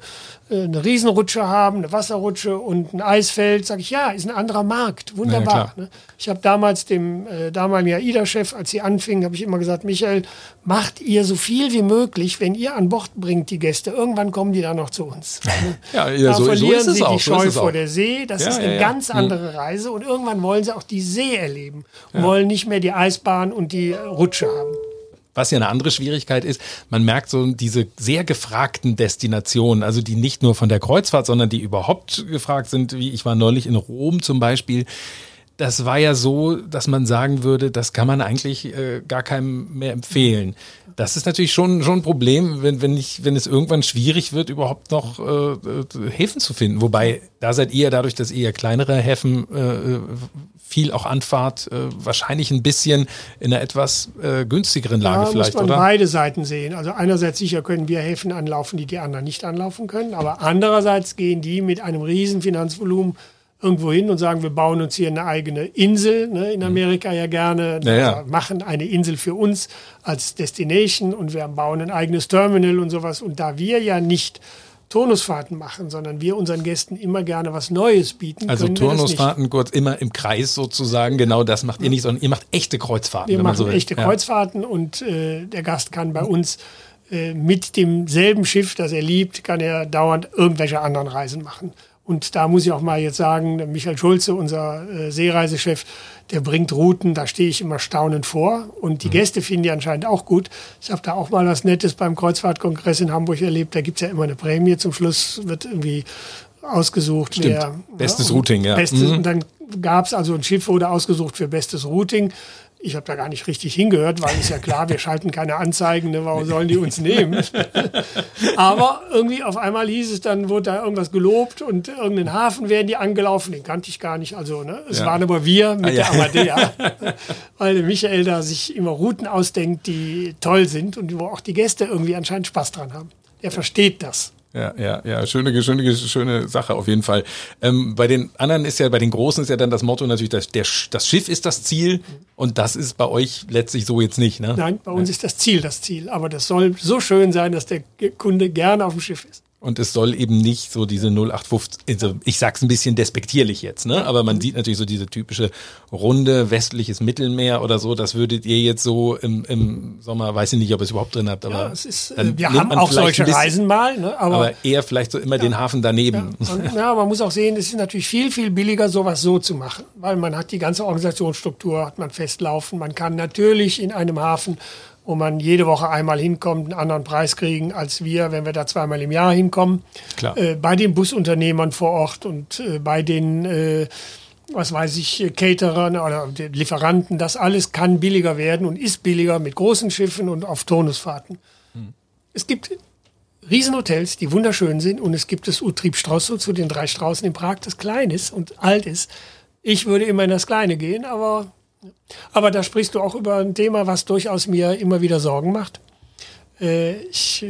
eine Riesenrutsche haben, eine Wasserrutsche und ein Eisfeld, sage ich, ja, ist ein anderer Markt, wunderbar. Ja, ne? Ich habe damals dem äh, damaligen AIDA-Chef, als sie anfingen, habe ich immer gesagt, Michael, macht ihr so viel wie möglich, wenn ihr an Bord bringt die Gäste, irgendwann kommen die dann noch zu uns. ja, ja, da so, verlieren so sie die Scheu so vor der See, das ja, ist eine ganz hm. andere Reise und irgendwann wollen sie auch die See erleben und wollen nicht mehr die Eisbahn und die Rutsche haben. Was ja eine andere Schwierigkeit ist, man merkt so diese sehr gefragten Destinationen, also die nicht nur von der Kreuzfahrt, sondern die überhaupt gefragt sind, wie ich war neulich in Rom zum Beispiel. Das war ja so, dass man sagen würde, das kann man eigentlich äh, gar keinem mehr empfehlen. Das ist natürlich schon, schon ein Problem, wenn, wenn, ich, wenn es irgendwann schwierig wird, überhaupt noch äh, äh Häfen zu finden. Wobei, da seid ihr dadurch, dass ihr kleinere Häfen äh, viel auch Anfahrt, äh, wahrscheinlich ein bisschen in einer etwas äh, günstigeren Lage ja, vielleicht, muss man oder? beide Seiten sehen. Also einerseits sicher können wir Häfen anlaufen, die die anderen nicht anlaufen können, aber andererseits gehen die mit einem riesen Finanzvolumen irgendwo hin und sagen, wir bauen uns hier eine eigene Insel, ne, in mhm. Amerika ja gerne, ja, ja. machen eine Insel für uns als Destination und wir bauen ein eigenes Terminal und sowas. Und da wir ja nicht Turnusfahrten machen, sondern wir unseren Gästen immer gerne was Neues bieten. Also Turnusfahrten kurz immer im Kreis sozusagen, genau das macht ihr nicht, sondern ihr macht echte Kreuzfahrten. Wir machen so echte ja. Kreuzfahrten und äh, der Gast kann bei uns äh, mit demselben Schiff, das er liebt, kann er dauernd irgendwelche anderen Reisen machen. Und da muss ich auch mal jetzt sagen, Michael Schulze, unser äh, Seereisechef, der bringt Routen, da stehe ich immer staunend vor. Und die mhm. Gäste finden die anscheinend auch gut. Ich habe da auch mal was Nettes beim Kreuzfahrtkongress in Hamburg erlebt. Da gibt's ja immer eine Prämie. Zum Schluss wird irgendwie ausgesucht. Stimmt. Wer, bestes ja, Routing, ja. Bestes, mhm. Und dann gab's also ein Schiff, wurde ausgesucht für bestes Routing. Ich habe da gar nicht richtig hingehört, weil ist ja klar, wir schalten keine Anzeigen, ne, warum sollen die uns nehmen? Aber irgendwie auf einmal hieß es, dann wurde da irgendwas gelobt und irgendeinen Hafen werden die angelaufen, den kannte ich gar nicht. Also ne, es ja. waren aber wir mit ah, ja. der Amadea, weil der Michael da sich immer Routen ausdenkt, die toll sind und wo auch die Gäste irgendwie anscheinend Spaß dran haben. Er versteht das. Ja, ja, ja, schöne, schöne, schöne Sache auf jeden Fall. Ähm, bei den anderen ist ja, bei den Großen ist ja dann das Motto natürlich, dass der, das Schiff ist das Ziel und das ist bei euch letztlich so jetzt nicht, ne? Nein, bei uns ja. ist das Ziel das Ziel, aber das soll so schön sein, dass der Kunde gerne auf dem Schiff ist. Und es soll eben nicht so diese 0815, also ich sag's ein bisschen despektierlich jetzt, ne? Aber man sieht natürlich so diese typische runde westliches Mittelmeer oder so. Das würdet ihr jetzt so im, im Sommer, weiß ich nicht, ob ihr es überhaupt drin habt, aber ja, es ist, äh, wir haben auch solche bisschen, Reisen mal, ne? aber, aber eher vielleicht so immer ja, den Hafen daneben. Ja, und, ja, man muss auch sehen, es ist natürlich viel, viel billiger, sowas so zu machen, weil man hat die ganze Organisationsstruktur, hat man festlaufen. Man kann natürlich in einem Hafen wo man jede Woche einmal hinkommt, einen anderen Preis kriegen als wir, wenn wir da zweimal im Jahr hinkommen. Klar. Äh, bei den Busunternehmern vor Ort und äh, bei den, äh, was weiß ich, Caterern oder Lieferanten, das alles kann billiger werden und ist billiger mit großen Schiffen und auf Tonusfahrten. Hm. Es gibt Riesenhotels, die wunderschön sind und es gibt das Utrieb Strosso zu den drei Straußen in Prag, das klein ist und alt ist. Ich würde immer in das Kleine gehen, aber aber da sprichst du auch über ein Thema, was durchaus mir immer wieder Sorgen macht. Äh, ich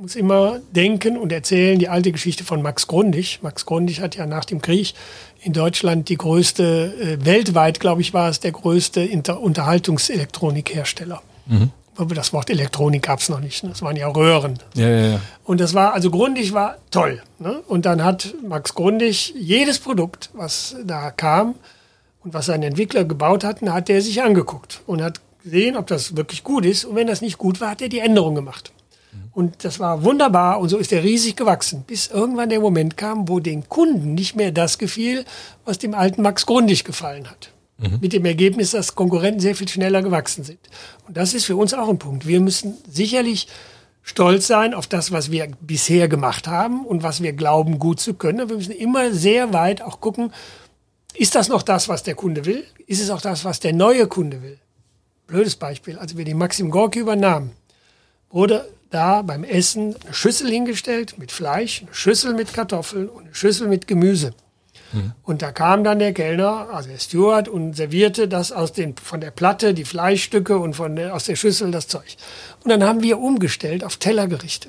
muss immer denken und erzählen die alte Geschichte von Max Grundig. Max Grundig hat ja nach dem Krieg in Deutschland die größte, äh, weltweit glaube ich war es der größte Unterhaltungselektronikhersteller. Mhm. Das Wort Elektronik gab es noch nicht. Ne? Das waren ja Röhren. Ja, ja, ja. Und das war, also Grundig war toll. Ne? Und dann hat Max Grundig jedes Produkt, was da kam, und was seine Entwickler gebaut hatten, hat er sich angeguckt und hat gesehen, ob das wirklich gut ist. Und wenn das nicht gut war, hat er die Änderung gemacht. Und das war wunderbar und so ist er riesig gewachsen, bis irgendwann der Moment kam, wo den Kunden nicht mehr das gefiel, was dem alten Max Grundig gefallen hat. Mhm. Mit dem Ergebnis, dass Konkurrenten sehr viel schneller gewachsen sind. Und das ist für uns auch ein Punkt. Wir müssen sicherlich stolz sein auf das, was wir bisher gemacht haben und was wir glauben, gut zu können. Wir müssen immer sehr weit auch gucken, ist das noch das, was der Kunde will? Ist es auch das, was der neue Kunde will? Blödes Beispiel. Als wir die Maxim Gorki übernahmen, wurde da beim Essen eine Schüssel hingestellt mit Fleisch, eine Schüssel mit Kartoffeln und eine Schüssel mit Gemüse. Mhm. Und da kam dann der Kellner, also der Steward, und servierte das aus den, von der Platte, die Fleischstücke und von der, aus der Schüssel das Zeug. Und dann haben wir umgestellt auf Tellergerichte.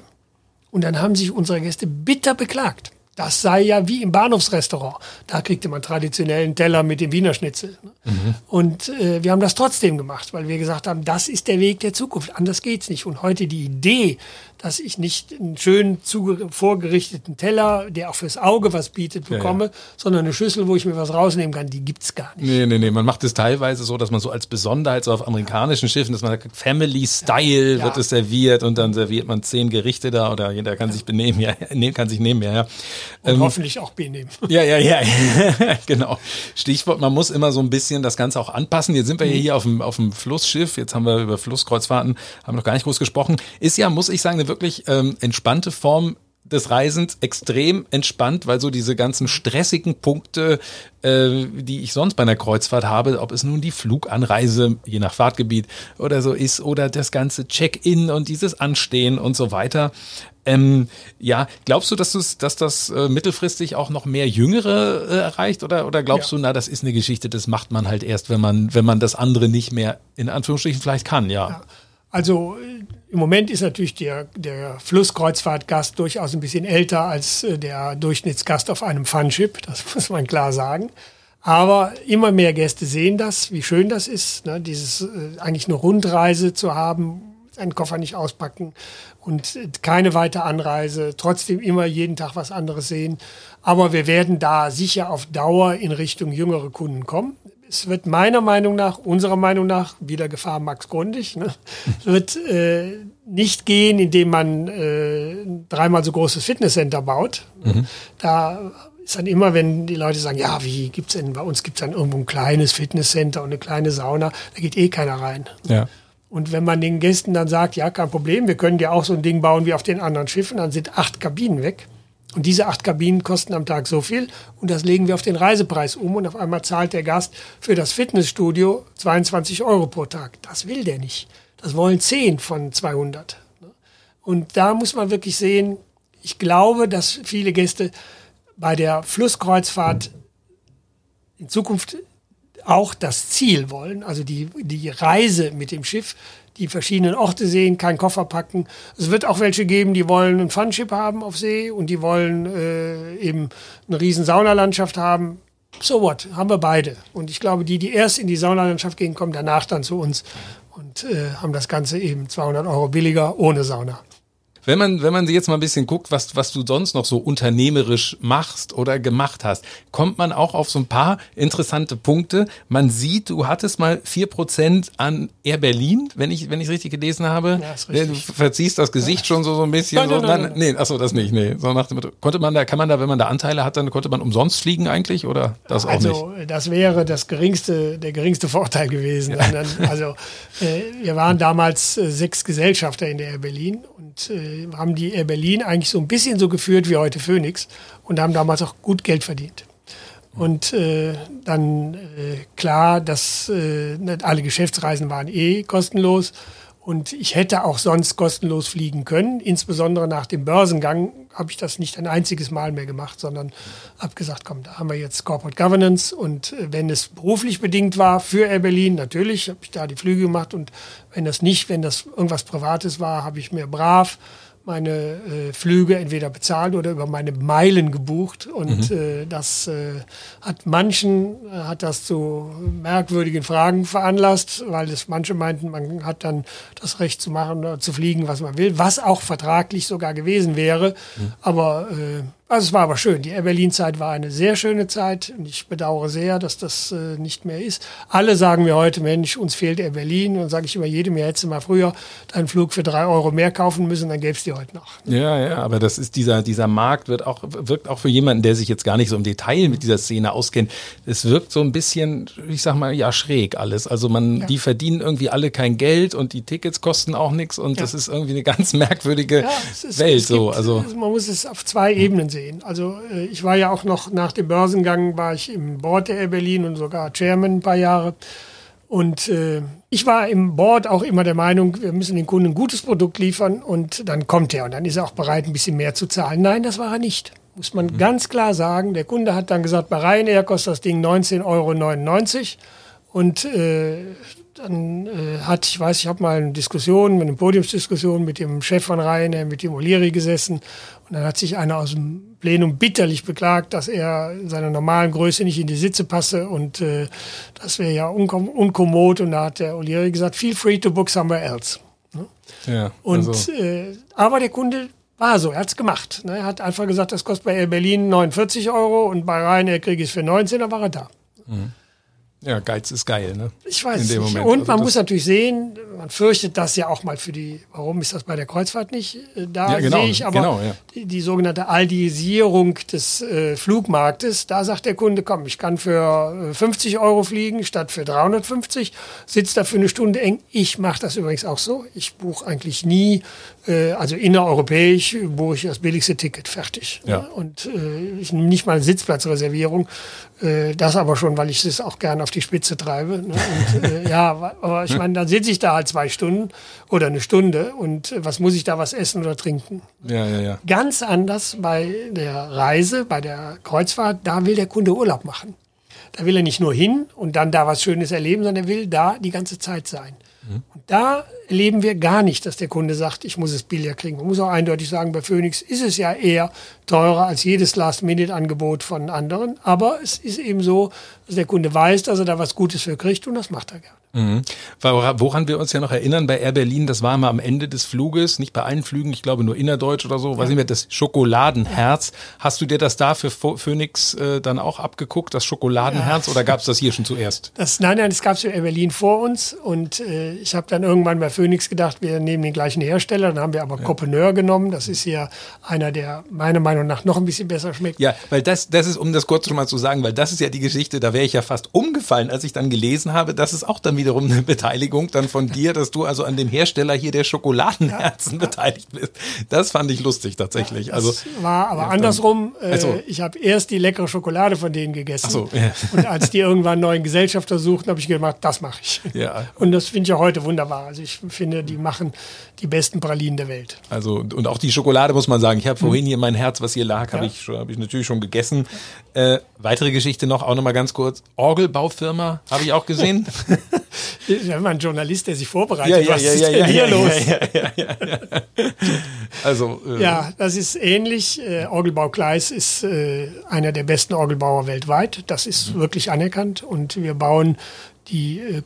Und dann haben sich unsere Gäste bitter beklagt. Das sei ja wie im Bahnhofsrestaurant. Da kriegte man traditionellen Teller mit dem Wiener Schnitzel. Ne? Mhm. Und äh, wir haben das trotzdem gemacht, weil wir gesagt haben, das ist der Weg der Zukunft. Anders geht's nicht. Und heute die Idee, dass ich nicht einen schönen vorgerichteten Teller, der auch fürs Auge was bietet, bekomme, ja, ja. sondern eine Schüssel, wo ich mir was rausnehmen kann, die gibt's gar nicht. Nee, nee, nee. Man macht es teilweise so, dass man so als Besonderheit so auf amerikanischen Schiffen, dass man Family Style ja. wird es serviert und dann serviert man zehn Gerichte da oder jeder kann sich benehmen, ja, kann sich nehmen, ja, ja. Und ähm, hoffentlich auch benehmen. Ja, ja, ja, genau. Stichwort, man muss immer so ein bisschen das Ganze auch anpassen. Jetzt sind wir mhm. hier auf dem, auf dem Flussschiff, jetzt haben wir über Flusskreuzfahrten, haben noch gar nicht groß gesprochen. Ist ja, muss ich sagen, eine wirklich ähm, entspannte Form des Reisens extrem entspannt, weil so diese ganzen stressigen Punkte, äh, die ich sonst bei einer Kreuzfahrt habe, ob es nun die Fluganreise, je nach Fahrtgebiet oder so ist, oder das ganze Check-in und dieses Anstehen und so weiter. Ähm, ja, glaubst du, dass, dass das äh, mittelfristig auch noch mehr Jüngere äh, erreicht oder, oder glaubst ja. du, na, das ist eine Geschichte, das macht man halt erst, wenn man, wenn man das andere nicht mehr in Anführungsstrichen vielleicht kann, ja. ja. Also im Moment ist natürlich der, der Flusskreuzfahrtgast durchaus ein bisschen älter als äh, der Durchschnittsgast auf einem Funship, das muss man klar sagen. Aber immer mehr Gäste sehen das, wie schön das ist, ne? dieses äh, eigentlich eine Rundreise zu haben, einen Koffer nicht auspacken und äh, keine weitere Anreise, trotzdem immer jeden Tag was anderes sehen. Aber wir werden da sicher auf Dauer in Richtung jüngere Kunden kommen es wird meiner Meinung nach, unserer Meinung nach, wieder Gefahr Max Grundig, ne, wird äh, nicht gehen, indem man äh, dreimal so großes Fitnesscenter baut. Mhm. Da ist dann immer, wenn die Leute sagen, ja, wie gibt's denn, bei uns gibt's dann irgendwo ein kleines Fitnesscenter und eine kleine Sauna, da geht eh keiner rein. Ja. Und wenn man den Gästen dann sagt, ja, kein Problem, wir können dir auch so ein Ding bauen wie auf den anderen Schiffen, dann sind acht Kabinen weg. Und diese acht Kabinen kosten am Tag so viel und das legen wir auf den Reisepreis um und auf einmal zahlt der Gast für das Fitnessstudio 22 Euro pro Tag. Das will der nicht. Das wollen 10 von 200. Und da muss man wirklich sehen, ich glaube, dass viele Gäste bei der Flusskreuzfahrt in Zukunft auch das Ziel wollen, also die, die Reise mit dem Schiff, die verschiedenen Orte sehen, keinen Koffer packen. Es wird auch welche geben, die wollen ein Funship haben auf See und die wollen äh, eben eine riesen Saunalandschaft haben. So what, haben wir beide. Und ich glaube, die, die erst in die Saunalandschaft gehen, kommen danach dann zu uns und äh, haben das Ganze eben 200 Euro billiger ohne Sauna. Wenn man, wenn man jetzt mal ein bisschen guckt, was, was du sonst noch so unternehmerisch machst oder gemacht hast, kommt man auch auf so ein paar interessante Punkte. Man sieht, du hattest mal vier Prozent an Air Berlin, wenn ich, wenn ich richtig gelesen habe. Ja, ist richtig. Du verziehst das Gesicht ja. schon so, so ein bisschen. Nein, so. nein, nein, nee, achso, das nicht. Nee. So nach dem, konnte man da, kann man da, wenn man da Anteile hat, dann konnte man umsonst fliegen eigentlich oder das auch also, nicht? Also, das wäre das geringste, der geringste Vorteil gewesen. Ja. Also, äh, wir waren damals äh, sechs Gesellschafter in der Air Berlin und äh, haben die Air Berlin eigentlich so ein bisschen so geführt wie heute Phoenix und haben damals auch gut Geld verdient. Und äh, dann äh, klar, dass äh, alle Geschäftsreisen waren eh kostenlos und ich hätte auch sonst kostenlos fliegen können. Insbesondere nach dem Börsengang habe ich das nicht ein einziges Mal mehr gemacht, sondern habe gesagt, komm, da haben wir jetzt Corporate Governance. Und äh, wenn es beruflich bedingt war für Air Berlin, natürlich habe ich da die Flüge gemacht. Und wenn das nicht, wenn das irgendwas Privates war, habe ich mir brav meine äh, Flüge entweder bezahlt oder über meine Meilen gebucht und mhm. äh, das äh, hat manchen äh, hat das zu merkwürdigen Fragen veranlasst, weil es manche meinten, man hat dann das Recht zu machen oder zu fliegen, was man will, was auch vertraglich sogar gewesen wäre, mhm. aber äh, Also es war aber schön. Die Air Berlin-Zeit war eine sehr schöne Zeit und ich bedauere sehr, dass das äh, nicht mehr ist. Alle sagen mir heute, Mensch, uns fehlt Air Berlin. Und sage ich immer jedem, ja, hättest du mal früher deinen Flug für drei Euro mehr kaufen müssen, dann gäbe es die heute noch. Ja, ja, aber das ist dieser, dieser Markt wird auch, wirkt auch für jemanden, der sich jetzt gar nicht so im Detail mit dieser Szene auskennt. Es wirkt so ein bisschen, ich sag mal, ja, schräg alles. Also man, ja. die verdienen irgendwie alle kein Geld und die Tickets kosten auch nichts und ja. das ist irgendwie eine ganz merkwürdige ist, Welt. so, gibt, also man muss es auf zwei Ebenen sehen sehen. Also äh, ich war ja auch noch nach dem Börsengang, war ich im Board der Air Berlin und sogar Chairman ein paar Jahre. Und äh, ich war im Board auch immer der Meinung, wir müssen den Kunden ein gutes Produkt liefern und dann kommt er und dann ist er auch bereit, ein bisschen mehr zu zahlen. Nein, das war er nicht. Muss man mhm. ganz klar sagen. Der Kunde hat dann gesagt, bei Ryanair kostet das Ding 19,99 Euro. Und äh, dann äh, hat, ich weiß, ich habe mal eine Diskussion, eine Podiumsdiskussion mit dem Chef von Ryanair, mit dem O'Leary gesessen. Und dann hat sich einer aus dem Plenum bitterlich beklagt, dass er in seiner normalen Größe nicht in die Sitze passe und äh, das wäre ja unkom unkommod. Und da hat der O'Leary gesagt, feel free to book somewhere else. Ne? Ja, und, also. äh, aber der Kunde war so, er hat's gemacht. Ne? Er hat einfach gesagt, das kostet bei Air Berlin 49 Euro und bei Ryanair kriege ich es für 19, dann war er da. Mhm. Ja, Geiz ist geil, ne? Ich weiß nicht. Moment. Und also man muss natürlich sehen, man fürchtet das ja auch mal für die, warum ist das bei der Kreuzfahrt nicht? Äh, da ja, genau, sehe ich aber genau, ja. die, die, sogenannte Aldisierung des äh, Flugmarktes. Da sagt der Kunde, komm, ich kann für 50 äh, Euro fliegen statt für 350, sitzt da für eine Stunde eng. Ich mache das übrigens auch so. Ich buche eigentlich nie, also innereuropäisch buche ich das billigste Ticket, fertig. Ja. Und äh, ich nehme nicht mal Sitzplatzreservierung. Äh, das aber schon, weil ich es auch gerne auf die Spitze treibe. Ne? Und, äh, ja, aber ich meine, dann sitze ich da halt zwei Stunden oder eine Stunde und äh, was muss ich da was essen oder trinken? Ja, ja, ja. Ganz anders bei der Reise, bei der Kreuzfahrt, da will der Kunde Urlaub machen. Da will er nicht nur hin und dann da was Schönes erleben, sondern er will da die ganze Zeit sein. Mhm. Und da erleben wir gar nicht, dass der Kunde sagt, ich muss es billiger kriegen. Man muss auch eindeutig sagen, bei Phoenix ist es ja eher teurer als jedes Last-Minute-Angebot von anderen. Aber es ist eben so, dass der Kunde weiß, dass er da was Gutes für kriegt und das macht er gerne. Mhm. Woran wir uns ja noch erinnern bei Air Berlin, das war mal am Ende des Fluges, nicht bei allen Flügen, ich glaube nur innerdeutsch oder so, ja. weiß nicht mehr, das Schokoladenherz. Hast du dir das da für Phoenix äh, dann auch abgeguckt, das Schokoladenherz, ja. oder gab es das hier schon zuerst? Das, nein, nein, das gab es für Air Berlin vor uns und äh, ich habe dann irgendwann bei Phoenix gedacht, wir nehmen den gleichen Hersteller, dann haben wir aber ja. Copeneur genommen, das ist ja einer, der meiner Meinung nach noch ein bisschen besser schmeckt. Ja, weil das, das ist, um das kurz schon mal zu sagen, weil das ist ja die Geschichte, da wäre ich ja fast umgefallen, als ich dann gelesen habe, dass es auch dann wiederum eine Beteiligung dann von dir, dass du also an dem Hersteller hier der Schokoladenherzen ja. beteiligt bist. Das fand ich lustig tatsächlich. Ja, also war aber ja, andersrum. Äh, also. Ich habe erst die leckere Schokolade von denen gegessen. Ach so. Und als die irgendwann einen neuen Gesellschafter suchten, habe ich gemacht, das mache ich. Ja. Und das finde ich ja heute wunderbar. Also ich finde, die machen die besten Pralinen der Welt. Also und auch die Schokolade muss man sagen. Ich habe mhm. vorhin hier mein Herz, was hier lag, habe ich, hab ich natürlich schon gegessen. Äh, weitere Geschichte noch, auch noch mal ganz kurz. Orgelbaufirma habe ich auch gesehen. Wir haben einen Journalist, der sich vorbereitet. Ja, Was ja, ist denn hier los? Also, äh, ja, das ist ähnlich. Äh, Orgelbau Kleis ist äh, einer der besten Orgelbauer weltweit. Das ist mhm. wirklich anerkannt. Und wir bauen die äh,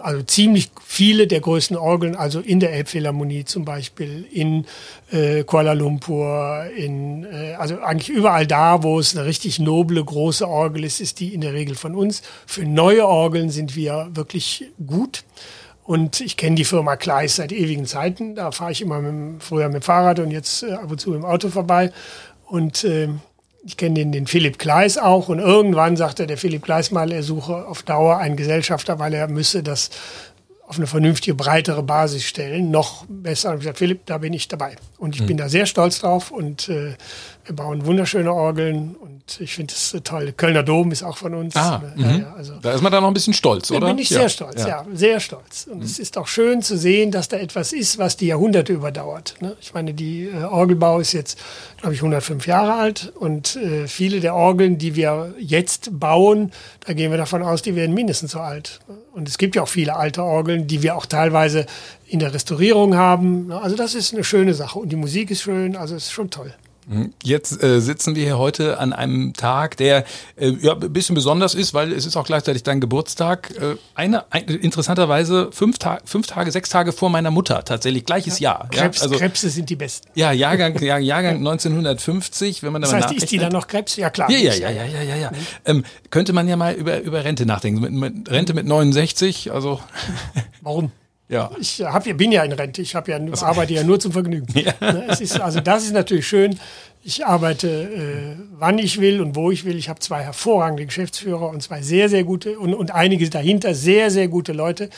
also ziemlich viele der größten Orgeln, also in der Elbphilharmonie zum Beispiel, in äh, Kuala Lumpur, in, äh, also eigentlich überall da, wo es eine richtig noble, große Orgel ist, ist die in der Regel von uns. Für neue Orgeln sind wir wirklich gut. Und ich kenne die Firma Kleis seit ewigen Zeiten. Da fahre ich immer mit, früher mit dem Fahrrad und jetzt äh, ab und zu dem Auto vorbei. Und äh, ich kenne den, den Philipp Gleis auch und irgendwann sagte der Philipp Gleis mal, er suche auf Dauer einen Gesellschafter, weil er müsse das auf eine vernünftige, breitere Basis stellen. Noch besser. Und ich gesagt, Philipp, da bin ich dabei. Und ich mhm. bin da sehr stolz drauf und äh, wir bauen wunderschöne Orgeln und ich finde es toll. Der Kölner Dom ist auch von uns. Ah, ja, mhm. ja, also, da ist man da noch ein bisschen stolz, oder? Da bin ich sehr stolz, ja. ja, sehr stolz. Und mhm. es ist auch schön zu sehen, dass da etwas ist, was die Jahrhunderte überdauert. Ne? Ich meine, die äh, Orgelbau ist jetzt, glaube ich, 105 Jahre alt und äh, viele der Orgeln, die wir jetzt bauen, da gehen wir davon aus, die werden mindestens so alt. Und es gibt ja auch viele alte Orgeln, die wir auch teilweise in der Restaurierung haben. Also das ist eine schöne Sache und die Musik ist schön, also es ist schon toll. Jetzt äh, sitzen wir hier heute an einem Tag, der äh, ja, ein bisschen besonders ist, weil es ist auch gleichzeitig dein Geburtstag. Äh, eine, ein, interessanterweise fünf, Ta fünf Tage, sechs Tage vor meiner Mutter, tatsächlich gleiches ja, Jahr. Krebs, ja, also, Krebse sind die besten. Ja, Jahrgang, ja, Jahrgang 1950, wenn man da das heißt, ist die dann noch Krebs? Ja, klar. Ja, ja, ja, ja, ja, ja. ja. Mhm. Ähm, könnte man ja mal über, über Rente nachdenken. Mit, mit Rente mit 69, also. Warum? Ja. Ich hab, bin ja in Rente, ich ja, also. arbeite ja nur zum Vergnügen. Ja. Ne, es ist, also das ist natürlich schön. Ich arbeite, äh, wann ich will und wo ich will. Ich habe zwei hervorragende Geschäftsführer und zwei sehr, sehr gute und, und einige dahinter sehr, sehr gute Leute.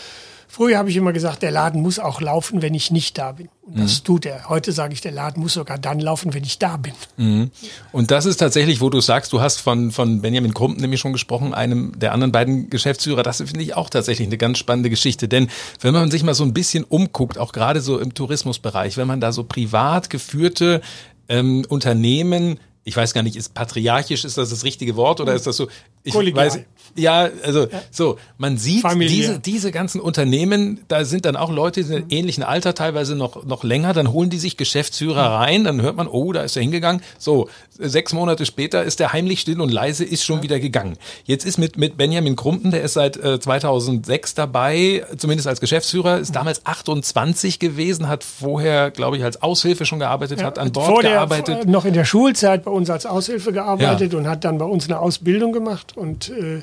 Früher habe ich immer gesagt, der Laden muss auch laufen, wenn ich nicht da bin. Und das mhm. tut er. Heute sage ich, der Laden muss sogar dann laufen, wenn ich da bin. Mhm. Und das ist tatsächlich, wo du sagst, du hast von, von Benjamin Krumpen nämlich schon gesprochen, einem der anderen beiden Geschäftsführer. Das finde ich auch tatsächlich eine ganz spannende Geschichte. Denn wenn man sich mal so ein bisschen umguckt, auch gerade so im Tourismusbereich, wenn man da so privat geführte ähm, Unternehmen ich weiß gar nicht, ist patriarchisch, ist das das richtige Wort oder ist das so? Ich Kollegial. weiß, ja, also ja. so, man sieht diese, diese ganzen Unternehmen, da sind dann auch Leute die sind mhm. ähnlichen Alter, teilweise noch, noch länger, dann holen die sich Geschäftsführer mhm. rein, dann hört man, oh, da ist er hingegangen. So, sechs Monate später ist der heimlich still und leise, ist schon ja. wieder gegangen. Jetzt ist mit, mit Benjamin Krumpen, der ist seit äh, 2006 dabei, zumindest als Geschäftsführer, ist mhm. damals 28 gewesen, hat vorher, glaube ich, als Aushilfe schon gearbeitet, ja, hat an Bord der, gearbeitet. Noch in der Schulzeit bei uns als Aushilfe gearbeitet und hat dann bei uns eine Ausbildung gemacht. Und äh,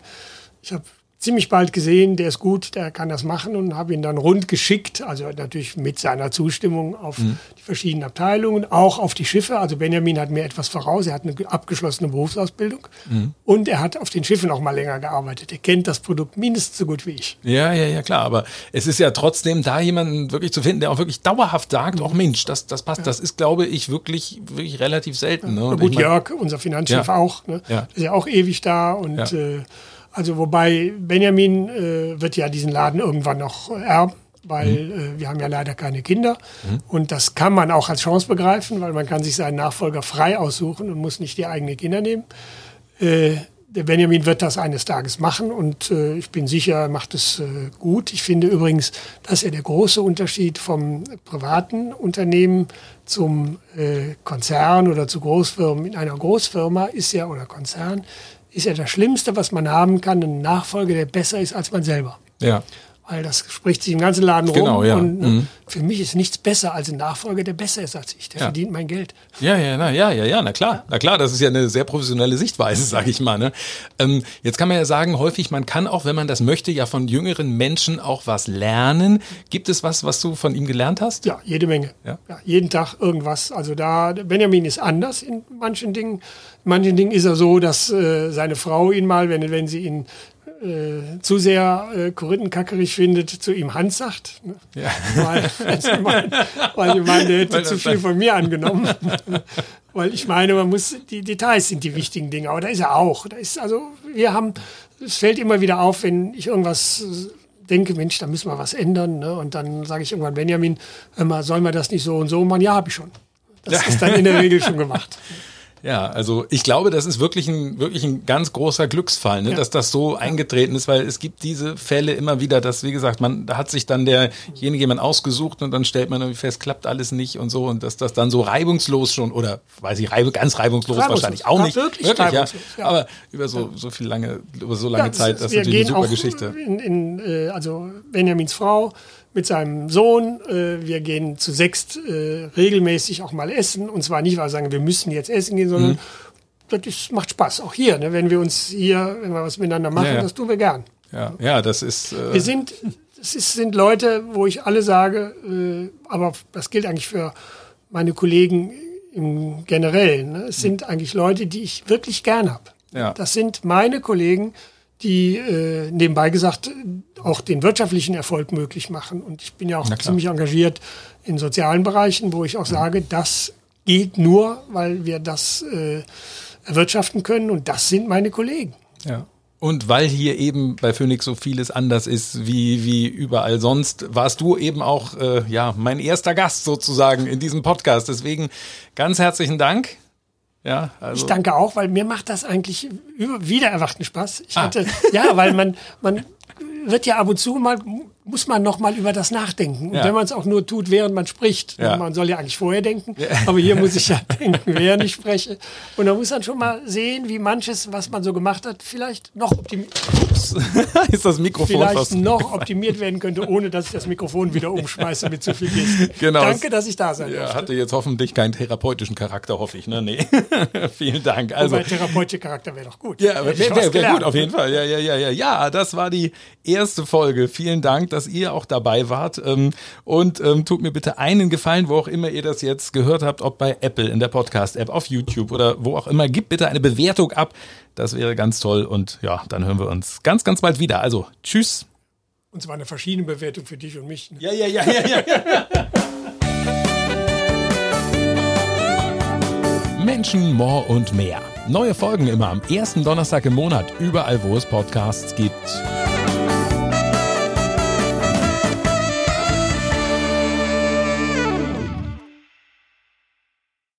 ich habe ziemlich bald gesehen, der ist gut, der kann das machen und habe ihn dann rund geschickt, also natürlich mit seiner Zustimmung auf mhm. die verschiedenen Abteilungen, auch auf die Schiffe. Also Benjamin hat mir etwas voraus, er hat eine abgeschlossene Berufsausbildung mhm. und er hat auf den Schiffen auch mal länger gearbeitet. Er kennt das Produkt mindestens so gut wie ich. Ja, ja, ja, klar, aber es ist ja trotzdem da jemanden wirklich zu finden, der auch wirklich dauerhaft sagt, mhm. auch Mensch, das, das passt, ja. das ist, glaube ich, wirklich, wirklich relativ selten. Ne? gut, Jörg, unser Finanzchef ja. auch, ne? ja. ist ja auch ewig da und äh, also wobei Benjamin äh, wird ja diesen Laden irgendwann noch erben, weil mhm. äh, wir haben ja leider keine Kinder. Mhm. Und das kann man auch als Chance begreifen, weil man kann sich seinen Nachfolger frei aussuchen und muss nicht die eigenen Kinder nehmen. Äh, der Benjamin wird das eines Tages machen und äh, ich bin sicher, er macht es äh, gut. Ich finde übrigens, dass er der große Unterschied vom privaten Unternehmen zum äh, Konzern oder zu Großfirmen in einer Großfirma ist ja oder Konzern ist ja das Schlimmste, was man haben kann, ein Nachfolger, der besser ist als man selber. Ja weil das spricht sich im ganzen Laden genau, rum. Ja. Und ne, mhm. für mich ist nichts besser als ein Nachfolger, der besser ist als ich. Der ja. verdient mein Geld. Ja, ja, na, ja, ja, ja, na klar, na klar, das ist ja eine sehr professionelle Sichtweise, sage ich mal. Ne? Ähm, jetzt kann man ja sagen, häufig, man kann auch, wenn man das möchte, ja von jüngeren Menschen auch was lernen. Gibt es was, was du von ihm gelernt hast? Ja, jede Menge. Ja? ja jeden Tag irgendwas. Also da, Benjamin ist anders in manchen Dingen. In manchen Dingen ist er so, dass äh, seine Frau ihn mal, wenn, wenn sie ihn äh, zu sehr äh, korinthenkackerig findet, zu ihm Hans sagt. Ne? Ja. Weil, ich meine, weil ich meine, der hätte zu viel von mir angenommen. weil ich meine, man muss, die Details sind die wichtigen Dinge. Aber da ist er auch. Da ist, also, wir haben, es fällt immer wieder auf, wenn ich irgendwas denke, Mensch, da müssen wir was ändern. Ne? Und dann sage ich irgendwann, Benjamin, hör mal, soll man das nicht so und so machen? Ja, habe ich schon. Das ist dann in der Regel schon gemacht. Ja, also ich glaube, das ist wirklich ein, wirklich ein ganz großer Glücksfall, ne, ja. dass das so eingetreten ist, weil es gibt diese Fälle immer wieder, dass, wie gesagt, man da hat sich dann derjenige jemand ausgesucht und dann stellt man irgendwie fest, klappt alles nicht und so und dass das dann so reibungslos schon oder weiß ich, reib, ganz reibungslos, reibungslos, wahrscheinlich auch nicht. Ja, wirklich, wirklich ja. ja. Aber über so, so viel lange, über so lange Zeit, das ist natürlich eine super Geschichte. In, in, äh, also Benjamins Frau mit seinem Sohn. Äh, wir gehen zu sechst äh, regelmäßig auch mal essen. Und zwar nicht, weil wir sagen, wir müssen jetzt essen gehen, sondern mhm. das ist, macht Spaß. Auch hier, ne? wenn wir uns hier, wenn wir was miteinander machen, ja, ja. das tun wir gern. Ja, ja das ist. Äh wir sind, es ist, sind Leute, wo ich alle sage, äh, aber das gilt eigentlich für meine Kollegen im Generellen. Ne? Es mhm. sind eigentlich Leute, die ich wirklich gern habe. Ja. Das sind meine Kollegen, die äh, nebenbei gesagt auch den wirtschaftlichen Erfolg möglich machen. Und ich bin ja auch ziemlich engagiert in sozialen Bereichen, wo ich auch sage, das geht nur, weil wir das äh, erwirtschaften können. Und das sind meine Kollegen. Ja. Und weil hier eben bei Phoenix so vieles anders ist wie, wie überall sonst, warst du eben auch äh, ja mein erster Gast sozusagen in diesem Podcast. Deswegen ganz herzlichen Dank. Ja, also. Ich danke auch, weil mir macht das eigentlich wieder erwachten Spaß. Ich ah. hatte, ja, weil man, man wird ja ab und zu mal, muss man nochmal über das nachdenken. Und Ja. wenn man es auch nur tut, während man spricht. Ja. Man soll ja eigentlich vorher denken, aber hier muss ich ja denken, während ich spreche. Und da muss man schon mal sehen, wie manches, was man so gemacht hat, vielleicht noch, optimi ist das Mikrofon vielleicht fast noch optimiert werden könnte, ohne dass ich das Mikrofon wieder umschmeiße mit zu viel Gästen. Genau. Danke, dass ich da sein Ja, durfte. hatte jetzt hoffentlich keinen therapeutischen Charakter, hoffe ich. Ne? Nee. Vielen Dank. Also, Wobei therapeutischer Charakter wäre doch gut. ja, wäre wär, wär gelernt. gut, auf jeden Fall. Ja, ja, ja, ja. Ja, das war die erste Folge. Vielen Dank, dass ihr auch dabei wart. Ähm, Und ähm, tut mir bitte einen Gefallen, wo auch immer ihr das jetzt gehört habt, ob bei Apple in der Podcast-App, auf YouTube oder wo auch immer. Gebt bitte eine Bewertung ab. Das wäre ganz toll. Und ja, dann hören wir uns ganz, ganz bald wieder. Also, tschüss. Und zwar eine verschiedene Bewertung für dich und mich. ne? Ja, ja, ja, ja, ja. Menschen, More und mehr. Neue Folgen immer am ersten Donnerstag im Monat, überall wo es Podcasts gibt.